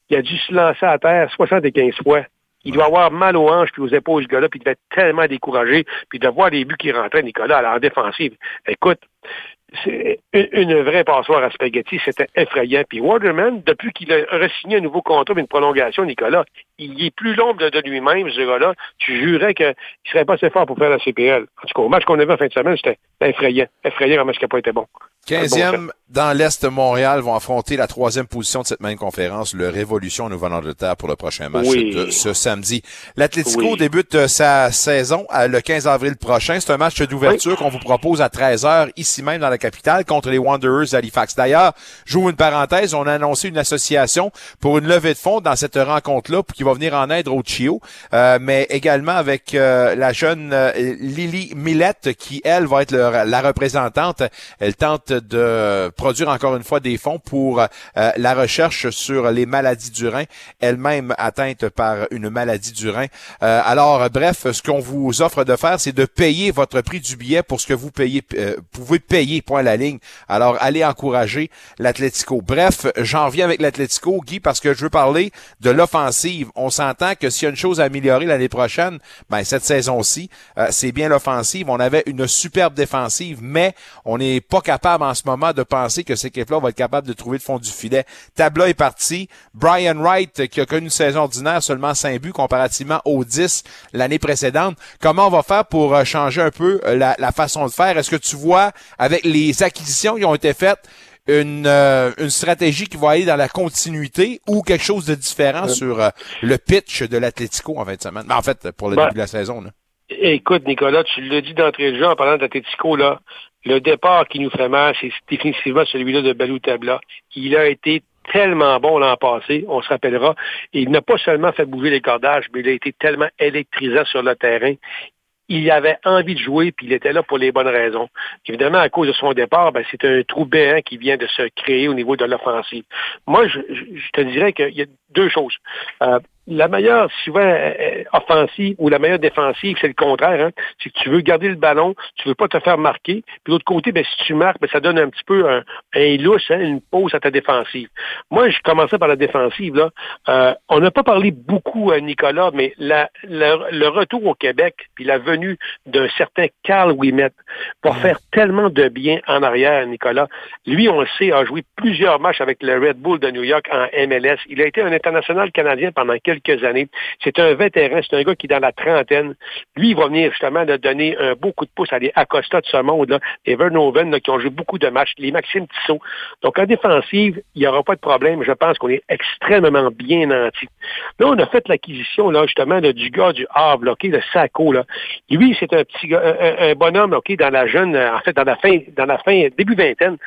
il a dû se lancer à terre 75 fois. Il doit avoir mal aux hanches puis aux épaules, ce gars-là, puis il devait être tellement découragé, puis de voir les buts qui rentraient, Nicolas, en défensive. Écoute, c'est une, vraie passoire à spaghetti, c'était effrayant. Puis Waterman, depuis qu'il a re-signé un nouveau contrat, une prolongation, Nicolas, il est plus l'ombre de lui-même, ce gars-là. Tu jurais qu'il serait pas assez fort pour faire la CPL. En tout cas, au match qu'on a vu en fin de semaine, c'était effrayant. Effrayant comment ce qui n'a pas été bon. 15e dans l'Est de Montréal vont affronter la troisième position de cette même conférence, le Révolution Nouvelle-Angleterre pour le prochain match Oui. de ce samedi. L'Atlético Oui. débute euh, sa saison euh, le 15 avril prochain. C'est un match d'ouverture qu'on vous propose à 13h ici même dans la capitale contre les Wanderers d'Halifax. D'ailleurs, j'ouvre une parenthèse, on a annoncé une association pour une levée de fonds dans cette rencontre-là qui va venir en aide au Chio, euh, mais également avec euh, la jeune euh, Lily Millette qui, elle, va être la représentante. Elle tente de produire encore une fois des fonds pour la recherche sur les maladies du rein, elle-même atteinte par une maladie du rein. Alors, bref, ce qu'on vous offre de faire, c'est de payer votre prix du billet pour ce que vous payez, pouvez payer, point à la ligne. Alors, allez encourager l'Atlético. Bref, j'en reviens avec l'Atlético, Guy, parce que je veux parler de l'offensive. On s'entend que s'il y a une chose à améliorer l'année prochaine, ben cette saison-ci, euh, c'est bien l'offensive. On avait une superbe défensive, mais on n'est pas capable en ce moment de penser que cette équipe-là va être capable de trouver le fond du filet. Tabla est parti. Brian Wright, qui a connu une saison ordinaire, seulement 5 buts comparativement aux 10 l'année précédente. Comment on va faire pour euh, changer un peu euh, la façon de faire? Est-ce que tu vois, avec les acquisitions qui ont été faites, une, euh, une stratégie qui va aller dans la continuité ou quelque chose de différent sur euh, le pitch de l'Atlético en fin de semaine? Ben, en fait, pour le Ben, début de la saison. Là. Écoute, Nicolas, tu l'as dit d'entrée de jeu en parlant d'Atletico, là. Le départ qui nous fait mal, c'est définitivement celui-là de Balou Tabla. Il a été tellement bon l'an passé, on se rappellera. Il n'a pas seulement fait bouger les cordages, mais il a été tellement électrisant sur le terrain. Il avait envie de jouer, puis il était là pour les bonnes raisons. Évidemment, à cause de son départ, ben, c'est un trou béant qui vient de se créer au niveau de l'offensive. Moi, je, te dirais qu'il y a deux choses. Euh, la meilleure, souvent, euh, offensive ou la meilleure défensive, c'est le contraire. Hein? C'est que tu veux garder le ballon, tu veux pas te faire marquer. Puis l'autre côté, ben, si tu marques, ben, ça donne un petit peu un, un lousse, hein, une pause à ta défensive. Moi, je commençais par la défensive. Là. Euh, on n'a pas parlé beaucoup à Nicolas, mais la, le, le retour au Québec, puis la venue d'un certain Carl Ouimet va faire tellement de bien en arrière, Nicolas. Lui, on le sait, a joué plusieurs matchs avec le Red Bull de New York en MLS. Il a été un international canadien pendant quelques années. C'est un vétéran, c'est un gars qui est dans la trentaine. Lui, il va venir justement de donner un beau coup de pouce à les Acosta de ce monde, là, les Vernoven, qui ont joué beaucoup de matchs, les Maxime Tissot. Donc, en défensive, il n'y aura pas de problème. Je pense qu'on est extrêmement bien nantis. Là, on a fait l'acquisition, là, justement, du gars du Havre, là, OK, de Saco, là. Lui, c'est un petit gars, un, bonhomme, OK, dans la jeune, en fait, dans la fin, dans la fin, début vingtaine.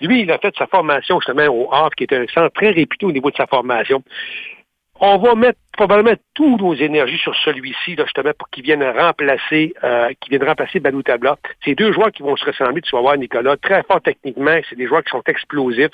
Lui, il a fait sa formation, justement, au Havre, qui est un centre très réputé au niveau de sa formation. On va mettre probablement toutes nos énergies sur celui-ci, justement, pour qu'il vienne remplacer, euh, qu'il vienne remplacer Balou Tabla. C'est deux joueurs qui vont se ressembler, tu vas voir, Nicolas, très fort techniquement. C'est des joueurs qui sont explosifs.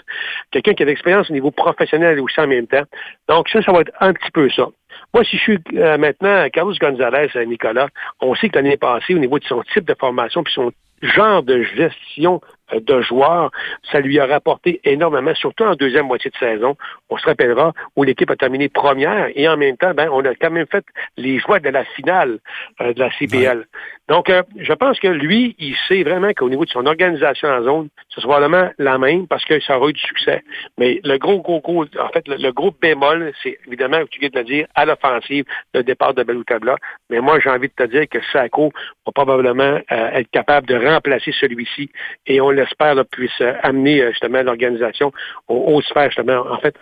Quelqu'un qui a de l'expérience au niveau professionnel aussi en même temps. Donc, ça, ça va être un petit peu ça. Moi, si je suis euh, maintenant Carlos Gonzalez, euh, Nicolas, on sait que l'année passée, au niveau de son type de formation puis son genre de gestion euh, de joueurs, ça lui a rapporté énormément, surtout en deuxième moitié de saison. On se rappellera où l'équipe a terminé première et en même temps, ben, on a quand même fait les choix de la finale euh, de la CPL. Donc, euh, je pense que lui, il sait vraiment qu'au niveau de son organisation en zone, ce sera probablement la même parce que ça aura eu du succès. Mais le gros, gros, gros, en fait, le, gros bémol, c'est évidemment, tu viens de le dire, à l'offensive, le départ de Belou Tabla. Mais moi, j'ai envie de te dire que Sako va probablement euh, être capable de remplacer celui-ci et on l'espère puisse euh, amener justement l'organisation aux, sphères, justement, en fait,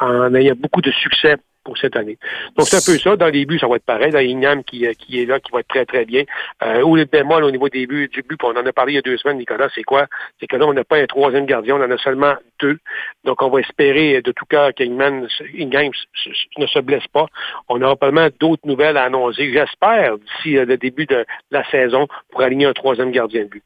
en ayant beaucoup de succès cette année. Donc, c'est un peu ça. Dans les buts, ça va être pareil. Dans Ignam qui, euh, qui est là, qui va être très, très bien. Euh, ou le bémol au niveau des buts, du but, on en a parlé il y a deux semaines, Nicolas, c'est quoi? C'est que là, on n'a pas un troisième gardien, on en a seulement deux. Donc, on va espérer de tout cœur qu'Ingham ne se blesse pas. On aura probablement d'autres nouvelles à annoncer, j'espère, d'ici euh, le début de la saison pour aligner un troisième gardien de but.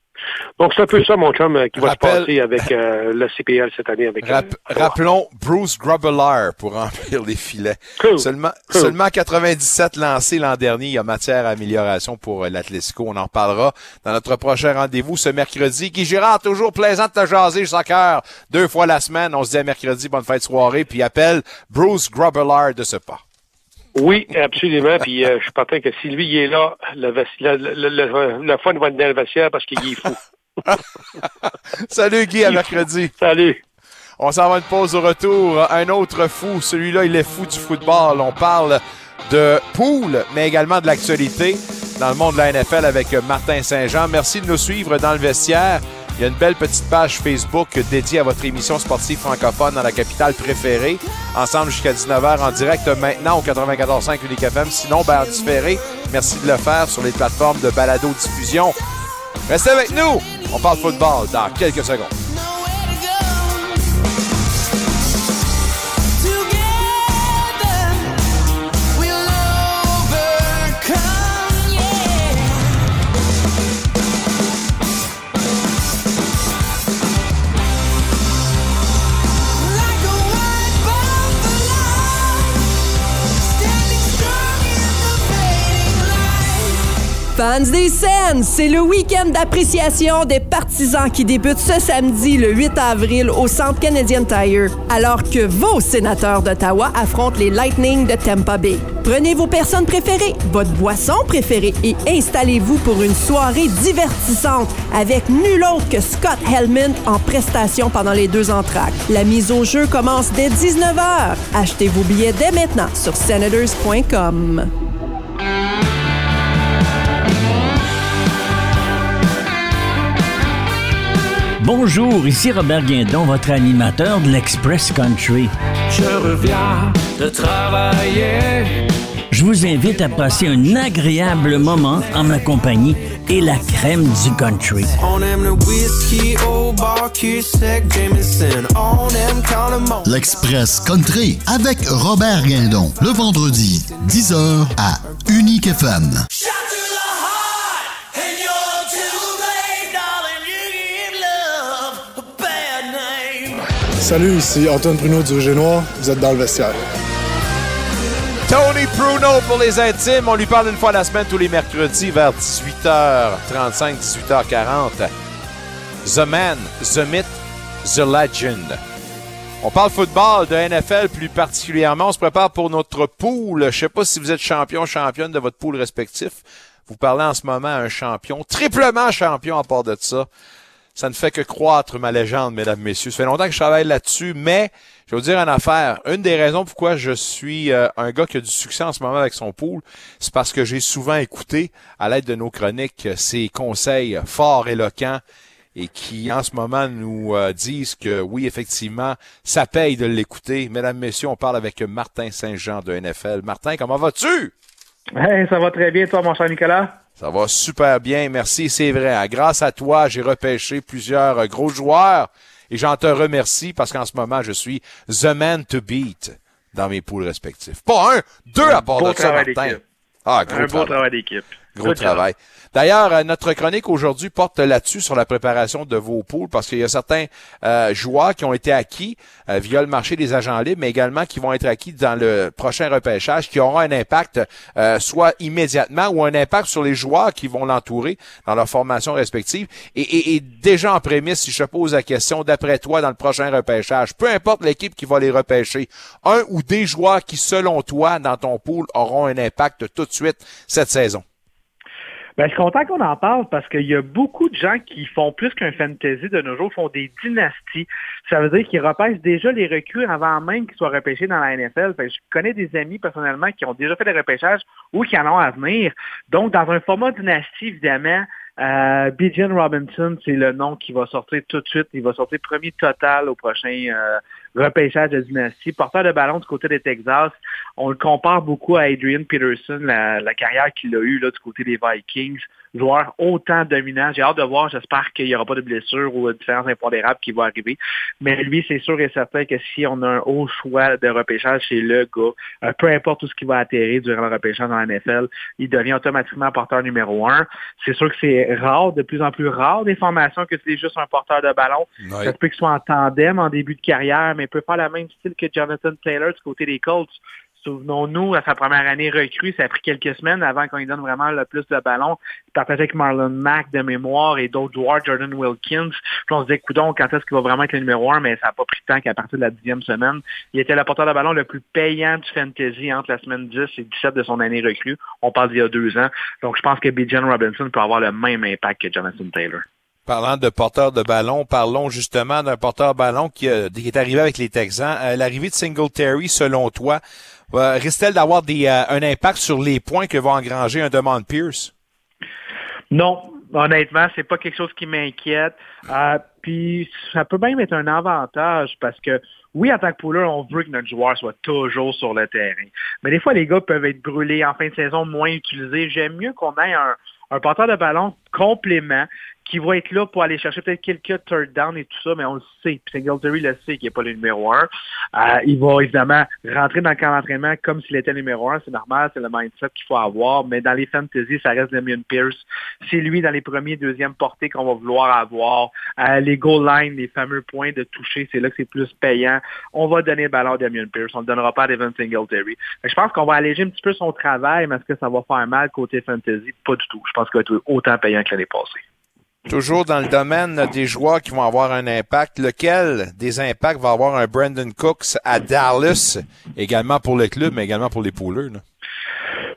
Donc, c'est un peu ça, mon chum, euh, qui va Rappel- se passer avec euh, le CPL cette année. Avec, euh, Rap- rappelons Bruce Grubbelaar pour <laughs> remplir les filets. Seulement, Cool. seulement 97 lancés l'an dernier. Il y a matière à amélioration pour euh, l'Atlético. On en reparlera dans notre prochain rendez-vous ce mercredi. Guy Girard, toujours plaisant de te jaser, soccer. Deux fois la semaine. On se dit à mercredi, bonne fête de soirée. Puis appelle Bruce Grubbelaar de ce pas. Oui, absolument. Puis euh, je suis certain que si lui il est là, le, vesti- le, le, le, le fun va être dans le vestiaire parce qu'il est fou. <laughs> Salut Guy, à mercredi. Salut. On s'en va une pause au retour. Un autre fou, celui-là, il est fou du football. On parle de poule, mais également de l'actualité dans le monde de la NFL avec Martin Saint-Jean. Merci de nous suivre dans le vestiaire. Il y a une belle petite page Facebook dédiée à votre émission sportive francophone dans la capitale préférée. Ensemble jusqu'à 19h en direct maintenant au 94.5 Unique FM. Sinon, ben, en différé, merci de le faire sur les plateformes de balado-diffusion. Restez avec nous. On parle football dans quelques secondes. Fans des scènes, c'est le week-end d'appréciation des partisans qui débute ce samedi, le 8 avril, au Centre Canadian Tire, alors que vos sénateurs d'Ottawa affrontent les Lightning de Tampa Bay. Prenez vos personnes préférées, votre boisson préférée et installez-vous pour une soirée divertissante avec nul autre que Scott Helmond en prestation pendant les deux entractes. La mise au jeu commence dès 19h. Achetez vos billets dès maintenant sur senators.com. Bonjour, ici Robert Guindon, votre animateur de l'Express Country. Je reviens de travailler. Je vous invite à passer un agréable moment en ma compagnie et la crème du country. On aime le whisky au bar, sec, Jameson. On aime quand le monde. L'Express Country avec Robert Guindon. Le vendredi, 10h à Unique FM. Salut, ici Antoine Bruno du Noir. Vous êtes dans le vestiaire. Tony Pruno pour les intimes. On lui parle une fois la semaine tous les mercredis vers 18h35, 18h40. The Man, The Myth, The Legend. On parle football, de NFL plus particulièrement. On se prépare pour notre pool. Je sais pas si vous êtes champion, championne de votre pool respectif. Vous parlez en ce moment à un champion, triplement champion à part de ça. Ça ne fait que croître ma légende, mesdames, messieurs. Ça fait longtemps que je travaille là-dessus, mais je vais vous dire une affaire. Une des raisons pourquoi je suis euh, un gars qui a du succès en ce moment avec son pool, c'est parce que j'ai souvent écouté, à l'aide de nos chroniques, ses conseils forts, éloquents, et qui en ce moment nous euh, disent que oui, effectivement, ça paye de l'écouter. Mesdames, messieurs, on parle avec Martin Saint-Jean de NFL. Martin, comment vas-tu? Hey, ça va très bien, toi, mon cher Nicolas? Ça va super bien, merci, c'est vrai. hein. Grâce à toi, j'ai repêché plusieurs euh, gros joueurs et j'en te remercie parce qu'en ce moment, je suis the man to beat dans mes poules respectifs. Pas un, deux à part beau de ça, Martin. Ah, gros Un beau travail. travail d'équipe. Gros travail. D'ailleurs, euh, notre chronique aujourd'hui porte là-dessus sur la préparation de vos poules parce qu'il y a certains euh, joueurs qui ont été acquis euh, via le marché des agents libres, mais également qui vont être acquis dans le prochain repêchage, qui auront un impact euh, soit immédiatement ou un impact sur les joueurs qui vont l'entourer dans leur formation respective. Et, et- et déjà en prémisse, si je pose la question, d'après toi, dans le prochain repêchage, peu importe l'équipe qui va les repêcher, un ou des joueurs qui, selon toi, dans ton pool, auront un impact tout de suite cette saison? Ben, je suis content qu'on en parle parce qu'il y a beaucoup de gens qui font plus qu'un fantasy de nos jours, font des dynasties. Ça veut dire qu'ils repêchent déjà les recrues avant même qu'ils soient repêchés dans la NFL. Je connais des amis personnellement qui ont déjà fait des repêchages ou qui en ont à venir. Donc, dans un format dynastie, évidemment, euh, Bijan Robinson, c'est le nom qui va sortir tout de suite. Il va sortir premier total au prochain euh, repêchage de dynastie. Porteur de ballon du côté des Texas, on le compare beaucoup à Adrian Peterson, la, la carrière qu'il a eue là, du côté des Vikings. Joueur autant dominant. J'ai hâte de voir. J'espère qu'il n'y aura pas de blessures ou de différences impondérables qui vont arriver. Mais lui, c'est sûr et certain que si on a un haut choix de repêchage chez le gars, euh, peu importe tout ce qui va atterrir durant le repêchage dans la NFL, il devient automatiquement porteur numéro un. C'est sûr que c'est rare, de plus en plus rare des formations que c'est juste un porteur de ballon. Ça se peut qu'il soit en tandem en début de carrière, mais peut faire le même style que Jonathan Taylor du côté des Colts. Souvenons-nous, à sa première année recrue, ça a pris quelques semaines avant qu'on lui donne vraiment le plus de ballon. Il partageait avec Marlon Mack de mémoire et d'autres joueurs, Jordan Wilkins. Puis on se disait, coudon, quand est-ce qu'il va vraiment être le numéro un, mais ça n'a pas pris de temps qu'à partir de la dixième semaine. Il était le porteur de ballon le plus payant du fantasy entre la semaine 10 et 17 de son année recrue. On parle d'il y a deux ans. Donc je pense que Bijan Robinson peut avoir le même impact que Jonathan Taylor. Parlant de porteur de ballon, parlons justement d'un porteur de ballon qui, euh, qui est arrivé avec les Texans. Euh, L'arrivée de Singletary, selon toi, euh, risque-t-elle d'avoir un impact sur les points que va engranger un Demond Pierce? Non, honnêtement, c'est pas quelque chose qui m'inquiète. Puis ça peut même être un avantage parce que oui, en tant que pouler, on veut que notre joueur soit toujours sur le terrain. Mais des fois, les gars peuvent être brûlés en fin de saison, moins utilisés. J'aime mieux qu'on ait un, un porteur de ballon complément qui va être là pour aller chercher peut-être quelques third down et tout ça, mais on le sait. Puis Singletary le sait qu'il n'est pas le numéro un. Euh, il va évidemment rentrer dans le camp d'entraînement comme s'il était le numéro un. C'est normal, c'est le mindset qu'il faut avoir. Mais dans les fantasy, ça reste Damien Pierce. C'est lui dans les premiers, deuxièmes portées qu'on va vouloir avoir. Euh, les goal lines, les fameux points de toucher, c'est là que c'est plus payant. On va donner le ballon à Damien Pierce. On ne le donnera pas à Devin Singletary. Je pense qu'on va alléger un petit peu son travail, mais est-ce que ça va faire mal côté fantasy? Pas du tout. Je pense qu'il va être autant payant que l'année passée. Toujours dans le domaine des joueurs qui vont avoir un impact, lequel des impacts va avoir un Brandon Cooks à Dallas, également pour le club, mais également pour les pouleurs? là?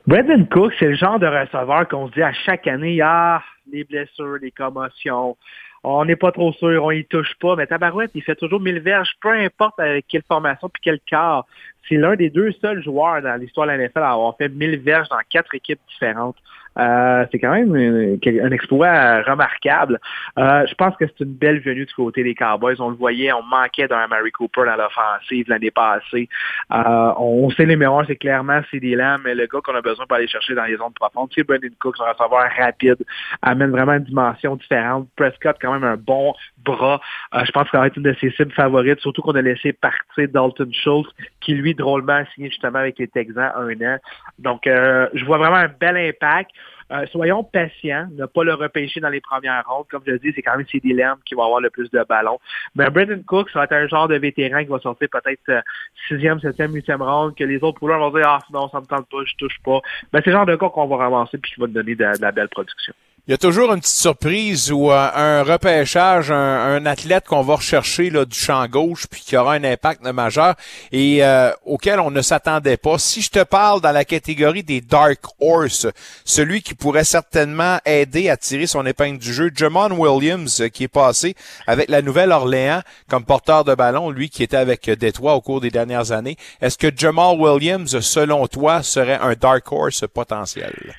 Brandon Cook, c'est le genre de receveur qu'on se dit à chaque année, ah, les blessures, les commotions, on n'est pas trop sûr, on y touche pas, mais Tabarouette, il fait toujours 1000 verges, peu importe avec quelle formation puis quel quart. C'est l'un des deux seuls joueurs dans l'histoire de la NFL à avoir fait 1000 verges dans quatre équipes différentes. Euh, c'est quand même un, exploit remarquable. Euh, je pense que c'est une belle venue du côté des Cowboys. On le voyait, on manquait d'un Mary Cooper dans l'offensive l'année passée. Euh, on sait les meilleurs, c'est clairement CD Lamb, mais le gars qu'on a besoin pour aller chercher dans les zones profondes, c'est Brandon Cooks, un receveur rapide, amène vraiment une dimension différente. Prescott, quand même un bon bras. Je pense que ça va être une de ses cibles favorites, surtout qu'on a laissé partir Dalton Schultz, qui lui, drôlement, a signé justement avec les Texans un an. Donc, je vois vraiment un bel impact. Euh, soyons patients, ne pas le repêcher dans les premières rondes. Comme je dis, c'est quand même CD Lamb qui va avoir le plus de ballons. Mais Brandon Cook, ça va être un genre de vétéran qui va sortir peut-être euh, sixième, septième, huitième ronde, que les autres pouleurs vont dire, ah, non, ça me tente pas, je touche pas. Ben, c'est le genre de cas qu'on va ramasser puis qui va te donner de la belle production. Il y a toujours une petite surprise ou euh, un repêchage, un, athlète qu'on va rechercher là, du champ gauche puis qui aura un impact majeur et euh, auquel on ne s'attendait pas. Si je te parle dans la catégorie des Dark Horse, celui qui pourrait certainement aider à tirer son épingle du jeu, Jamon Williams euh, qui est passé avec la Nouvelle-Orléans comme porteur de ballon, lui qui était avec Détroit au cours des dernières années. Est-ce que Jamal Williams, selon toi, serait un Dark Horse potentiel?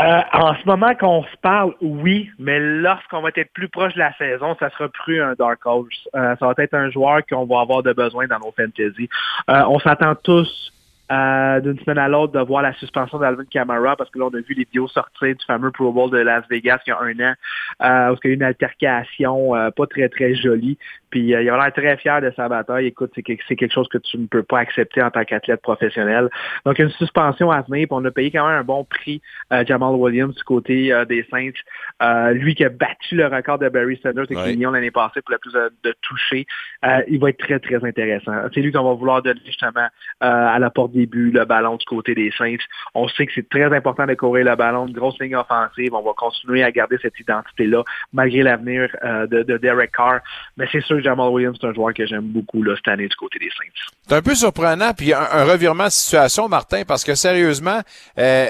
Euh, en ce moment qu'on se parle, oui, mais lorsqu'on va être plus proche de la saison, ça sera plus un dark horse. Euh, ça va être un joueur qu'on va avoir de besoin dans nos fantasy. Euh, on s'attend tous euh, d'une semaine à l'autre de voir la suspension d'Alvin Kamara parce que là, on a vu les vidéos sortir du fameux Pro Bowl de Las Vegas il y a un an euh, où il y a eu une altercation euh, pas très, très jolie. Puis il a l'air très fier de sa bataille. Écoute, c'est quelque, chose que tu ne peux pas accepter en tant qu'athlète professionnel. Donc, une suspension à venir. Puis on a payé quand même un bon prix Jamal Williams du côté des Saints. Lui qui a battu le record de Barry Sanders avec Ouais. l'année passée pour le plus de, de toucher. Il va être très, très intéressant. C'est lui qu'on va vouloir donner justement à la porte des buts le ballon du côté des Saints. On sait que c'est très important de courir le ballon, une grosse ligne offensive. On va continuer à garder cette identité-là malgré l'avenir euh, de, de Derek Carr. Mais c'est sûr Jamal Williams, c'est un joueur que j'aime beaucoup là, cette année du côté des Saints. C'est un peu surprenant, puis un, un revirement de situation, Martin, parce que sérieusement, euh,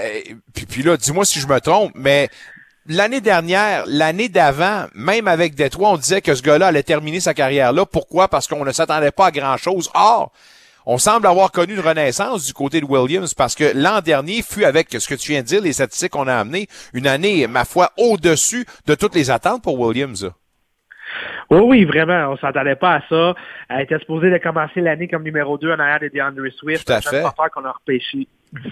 puis, puis là, dis-moi si je me trompe, mais l'année dernière, l'année d'avant, même avec Détroit, on disait que ce gars-là allait terminer sa carrière là. Pourquoi? Parce qu'on ne s'attendait pas à grand-chose. Or, on semble avoir connu une renaissance du côté de Williams parce que l'an dernier fut avec ce que tu viens de dire, les statistiques qu'on a amenées, une année, ma foi, au-dessus de toutes les attentes pour Williams. Oui, oui, vraiment. On s'attendait pas à ça. Elle était supposée de commencer l'année comme numéro 2 en arrière de DeAndre Swift. Tout à fait. qu'on a repêché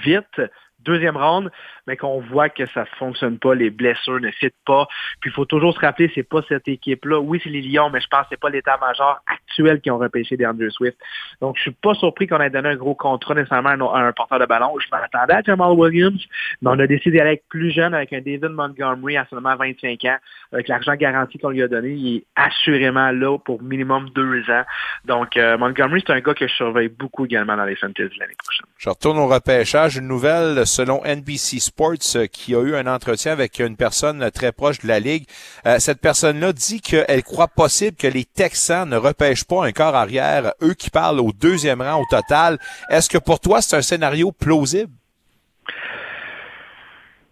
vite, deuxième ronde, mais qu'on voit que ça fonctionne pas, les blessures ne fitent pas. Puis il faut toujours se rappeler, c'est pas cette équipe-là. Oui, c'est les Lions, mais je pense que c'est pas l'état-major actuel qui ont repêché DeAndre Swift. Donc je suis pas surpris qu'on ait donné un gros contrat nécessairement à un, à un porteur de ballon. Je m'attendais à Jamal Williams, mais on a décidé d'aller avec plus jeune, avec un David Montgomery à seulement 25 ans, avec l'argent garanti qu'on lui a donné. Il est assurément là pour minimum deux ans. Donc euh, Montgomery, c'est un gars que je surveille beaucoup également dans les fantasy l'année prochaine. Je retourne au repêchage. Une nouvelle selon NBC Sports euh, qui a eu un entretien avec une personne très proche de la Ligue. Euh, cette personne-là dit qu'elle croit possible que les Texans ne repêchent pas un corps arrière, eux qui parlent au deuxième rang au total. Est-ce que pour toi, c'est un scénario plausible?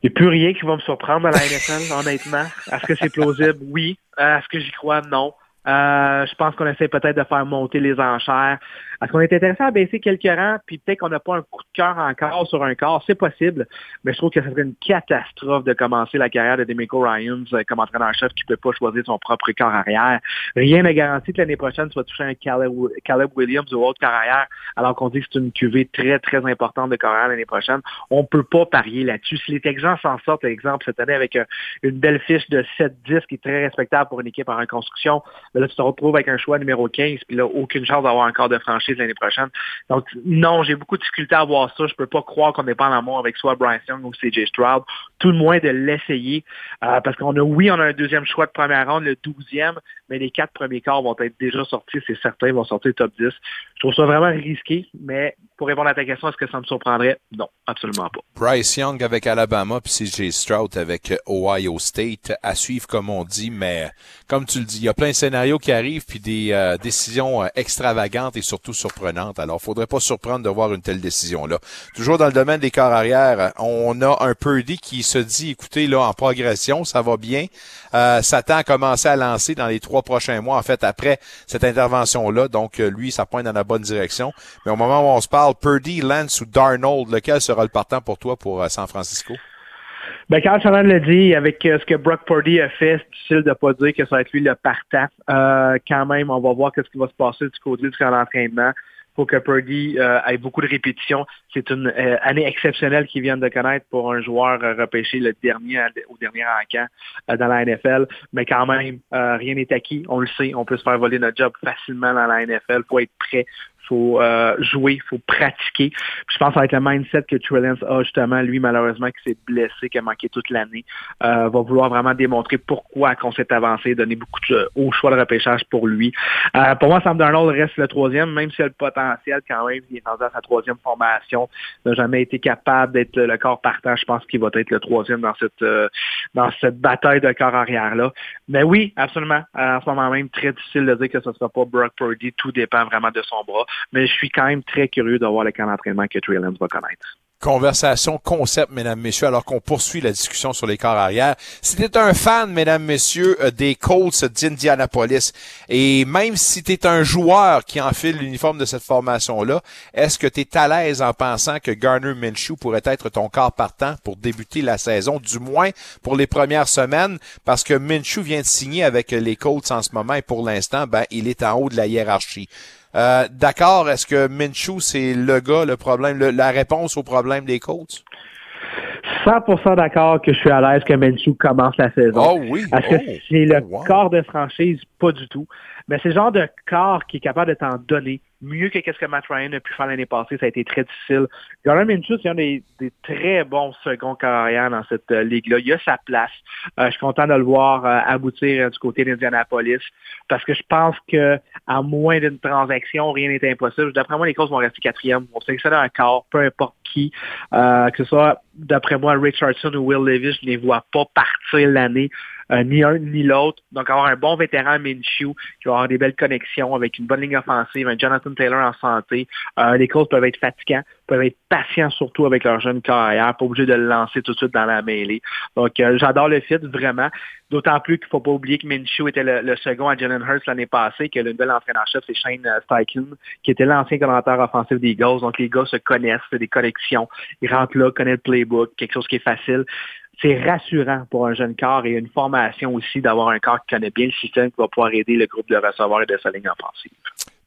Il n'y a plus rien qui va me surprendre dans la NFL, <laughs> honnêtement. Est-ce que c'est plausible? Oui. Euh, Est-ce que j'y crois? Non. Euh, je pense qu'on essaie peut-être de faire monter les enchères. Est-ce qu'on est intéressé à baisser quelques rangs, puis peut-être qu'on n'a pas un coup de cœur encore sur un corps? C'est possible, mais je trouve que ce serait une catastrophe de commencer la carrière de Demico Ryans euh, comme entraîneur-chef qui ne peut pas choisir son propre corps arrière. Rien n'est garanti que l'année prochaine, tu vas toucher un Caleb, Williams ou autre corps arrière, alors qu'on dit que c'est une cuvée très, très importante de corps arrière l'année prochaine. On ne peut pas parier là-dessus. Si les Texans s'en sortent, par exemple, cette année avec euh, une belle fiche de 7-10 qui est très respectable pour une équipe en reconstruction, ben là, tu te retrouves avec un choix numéro 15, puis là, aucune chance d'avoir encore de franchise l'année prochaine. Donc, non, j'ai beaucoup de difficulté à voir ça. Je peux pas croire qu'on n'est pas en amour avec soit Bryce Young ou CJ Stroud. Tout le moins de l'essayer. Euh, parce qu'on a, oui, on a un deuxième choix de première ronde, le douzième, mais les quatre premiers corps vont être déjà sortis, c'est certain, ils vont sortir top 10. Je trouve ça vraiment risqué, mais pour répondre à ta question, est-ce que ça me surprendrait? Non, absolument pas. Bryce Young avec Alabama, puis CJ Stroud avec Ohio State, à suivre comme on dit, mais comme tu le dis, il y a plein de scénarios qui arrivent, puis des euh, décisions euh, extravagantes et surtout surprenantes. Alors, faudrait pas surprendre de voir une telle décision-là. Toujours dans le domaine des corps arrière, on a un Purdy qui se dit, écoutez, là, en progression, ça va bien. Euh, Satan a commencé à lancer dans les trois prochains mois, en fait, après cette intervention-là. Donc, lui, ça pointe dans la bonne direction. Mais au moment où on se parle, Purdy, Lance ou Darnold, lequel sera le partant pour toi pour San Francisco? Ben, Carl Shannon l'a dit, avec euh, ce que Brock Purdy a fait, c'est difficile de pas dire que ça va être lui le partant. Euh, quand même, on va voir ce qui va se passer du côté du camp d'entraînement. Faut que Purdy ait beaucoup de répétitions. C'est une euh, année exceptionnelle qu'il vient de connaître pour un joueur euh, repêché le dernier au dernier encamp euh, dans la NFL. Mais quand même, rien n'est acquis. On le sait, on peut se faire voler notre job facilement dans la NFL. faut être prêt faut euh, jouer, il faut pratiquer. Je pense avec le mindset que Trellens a justement, lui malheureusement qui s'est blessé, qui a manqué toute l'année, euh, va vouloir vraiment démontrer pourquoi qu'on s'est avancé, donner beaucoup de hauts choix de repêchage pour lui. Euh, pour moi, Sam Darnold reste le troisième, même s'il a le potentiel quand même, il est rendu à sa troisième formation, n'a jamais été capable d'être le corps partant. Je pense qu'il va être le troisième dans cette dans cette bataille de corps arrière là. Mais oui, absolument. en ce moment même, très difficile de dire que ce ne sera pas Brock Purdy. Tout dépend vraiment de son bras mais je suis quand même très curieux de voir le d'entraînement que Trey Lance va connaître. Conversation concept, mesdames, messieurs, alors qu'on poursuit la discussion sur les corps arrière. Si un fan, mesdames, messieurs, euh, des Colts d'Indianapolis, et même si tu es un joueur qui enfile l'uniforme de cette formation-là, est-ce que tu es à l'aise en pensant que Garner Minshew pourrait être ton corps partant pour débuter la saison, du moins pour les premières semaines, parce que Minshew vient de signer avec les Colts en ce moment et pour l'instant, ben, il est en haut de la hiérarchie. Euh, D'accord, est-ce que Minshew, c'est le gars, le problème, la réponse au problème des Colts? 100% d'accord que je suis à l'aise que Minshew commence la saison. Oh oui. Est-ce que Oh. c'est le Oh, wow. corps de franchise? Pas du tout. Mais c'est le genre de corps qui est capable de t'en donner mieux que ce que Matt Ryan a pu faire l'année passée. Ça a été très difficile. Garner Minshew, c'est un des, des très bons seconds carrières dans cette euh, ligue-là. Il a sa place. Euh, je suis content de le voir euh, aboutir du côté d'Indianapolis parce que je pense que à moins d'une transaction, rien n'est impossible. D'après moi, les causes vont rester quatrième. On sélectionne un corps, peu importe qui, que ce soit, d'après moi, Richardson ou Will Levis, je ne les vois pas partir l'année. Euh, ni un ni l'autre. Donc, avoir un bon vétéran Minshew qui va avoir des belles connexions avec une bonne ligne offensive, un Jonathan Taylor en santé. Euh, les coachs peuvent être fatigants, peuvent être patients surtout avec leur jeune carrière, pas obligé de le lancer tout de suite dans la mêlée. Donc, euh, j'adore le fit, vraiment. D'autant plus qu'il ne faut pas oublier que Minshew était le, second à Jalen Hurts l'année passée, que le nouvel entraîneur-chef, c'est Shane Steichen, qui était l'ancien commentateur offensif des Eagles. Donc, les gars se connaissent, c'est des connexions. Ils rentrent là, connaissent le playbook, quelque chose qui est facile c'est rassurant pour un jeune corps et une formation aussi d'avoir un corps qui connaît bien le système qui va pouvoir aider le groupe de receveurs et de sa ligne offensive.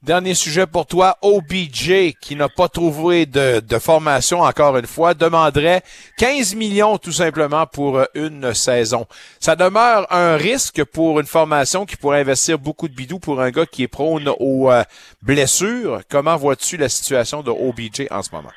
Dernier sujet pour toi, OBJ, qui n'a pas trouvé de, de formation encore une fois, demanderait 15 millions tout simplement pour euh, une saison. Ça demeure un risque pour une formation qui pourrait investir beaucoup de bidou pour un gars qui est prône aux euh, blessures. Comment vois-tu la situation de OBJ en ce moment?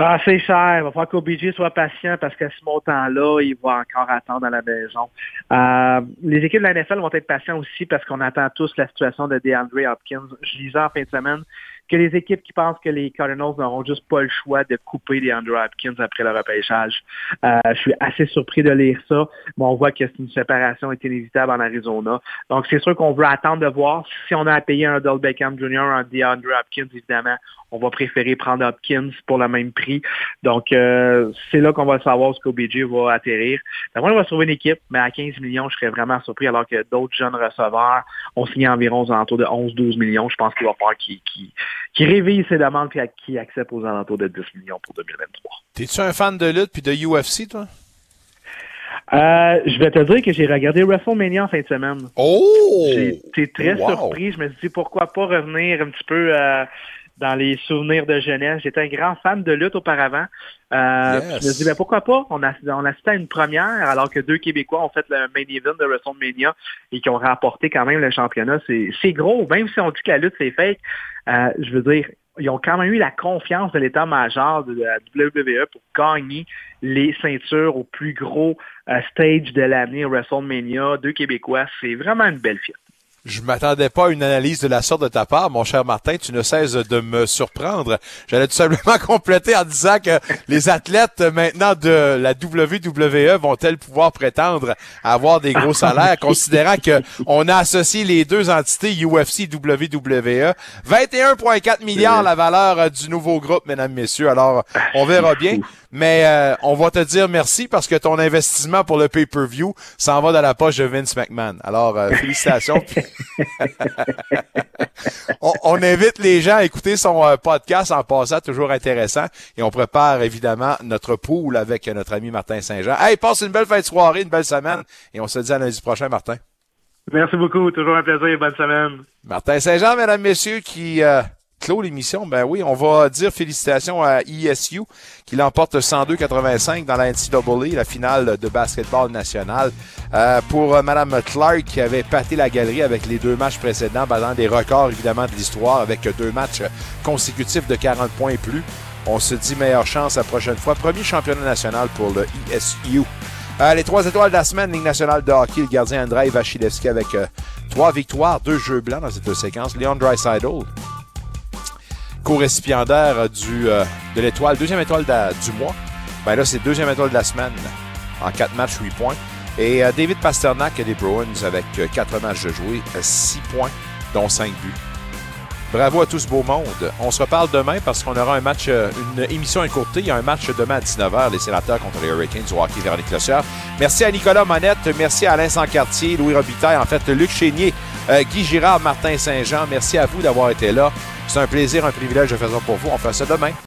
Ah, c'est cher. Il va falloir qu'OBJ soit patient parce qu'à ce montant-là, il va encore attendre à la maison. Euh, les équipes de la NFL vont être patients aussi parce qu'on attend tous la situation de DeAndre Hopkins. Je lisais en fin de semaine que les équipes qui pensent que les Cardinals n'auront juste pas le choix de couper les Andrew Hopkins après le repêchage. Euh, je suis assez surpris de lire ça, mais on voit que c'est une séparation est inévitable en Arizona. Donc, c'est sûr qu'on veut attendre de voir si on a à payer un Odell Beckham Jr., un DeAndre Hopkins, évidemment, on va préférer prendre Hopkins pour le même prix. Donc, euh, c'est là qu'on va savoir ce qu'OBJ va atterrir. Moi, on va trouver une équipe, mais à 15 millions, je serais vraiment surpris, alors que d'autres jeunes receveurs ont signé environ aux alentours de 11-12 millions. Je pense qu'il va falloir qu'ils qui qui réveillent ses demandes et qui acceptent aux alentours de 10 millions pour 2023. T'es-tu un fan de lutte puis de UFC, toi? Euh, je vais te dire que j'ai regardé WrestleMania en fin de semaine. Oh! Été très Wow. surpris. Je me suis dit pourquoi pas revenir un petit peu euh, dans les souvenirs de jeunesse. J'étais un grand fan de lutte auparavant. Euh, Yes. Je me suis dit ben, pourquoi pas? On a on assistait à une première alors que deux Québécois ont fait le main event de WrestleMania et qui ont remporté quand même le championnat. C'est c'est gros, même si on dit que la lutte c'est fake. euh, je veux dire, ils ont quand même eu la confiance de l'état-major de la WWE pour gagner les ceintures au plus gros euh, stage de l'année WrestleMania. Deux Québécois, c'est vraiment une belle fête. Je m'attendais pas à une analyse de la sorte de ta part, mon cher Martin. Tu ne cesses de me surprendre. J'allais tout simplement <laughs> compléter en disant que les athlètes maintenant de la WWE vont-elles pouvoir prétendre avoir des gros salaires, considérant que on a associé les deux entités UFC WWE. 21,4 milliards la valeur euh, du nouveau groupe, mesdames, messieurs. Alors, on verra bien. Mais euh, on va te dire merci parce que ton investissement pour le pay-per-view s'en va dans la poche de Vince McMahon. Alors, euh, félicitations. <laughs> on, on invite les gens à écouter son euh, podcast en passant, toujours intéressant. Et on prépare évidemment notre pool avec notre ami Martin Saint-Jean. Hey, passe une belle fin de soirée, une belle semaine. Et on se dit à lundi prochain, Martin. Merci beaucoup, toujours un plaisir, bonne semaine. Martin Saint-Jean, mesdames, messieurs, qui euh, clôt l'émission. Ben oui, on va dire félicitations à ESU qui l'emporte 102-85 dans la NCAA, la finale de basketball national. Euh, pour euh, Madame Clark qui avait pâté la galerie avec les deux matchs précédents, battant des records évidemment de l'histoire avec deux matchs consécutifs de 40 points et plus. On se dit meilleure chance la prochaine fois. Premier championnat national pour le ESU. Euh, les trois étoiles de la semaine, Ligue nationale de hockey, le gardien Andrei Vasilevski avec euh, trois victoires, deux jeux blancs dans cette séquence. Leon Draisaitl, co-récipiendaire du, euh, de l'étoile, deuxième étoile du mois. Ben là, c'est deuxième étoile de la semaine en quatre matchs, huit points. Et euh, David Pasternak des Bruins avec euh, quatre matchs de jouer, six points, dont cinq buts. Bravo à tout ce beau monde. On se reparle demain parce qu'on aura un match, une émission écourtée. Il y a un match demain à 19h, les sénateurs contre les Hurricanes du hockey Véronique Lossière. Merci à Nicolas Monette, merci à Alain Sancartier, Louis Robitaille, en fait, Luc Chénier, Guy Girard, Martin Saint-Jean. Merci à vous d'avoir été là. C'est un plaisir, un privilège de faire ça pour vous. On fait ça demain.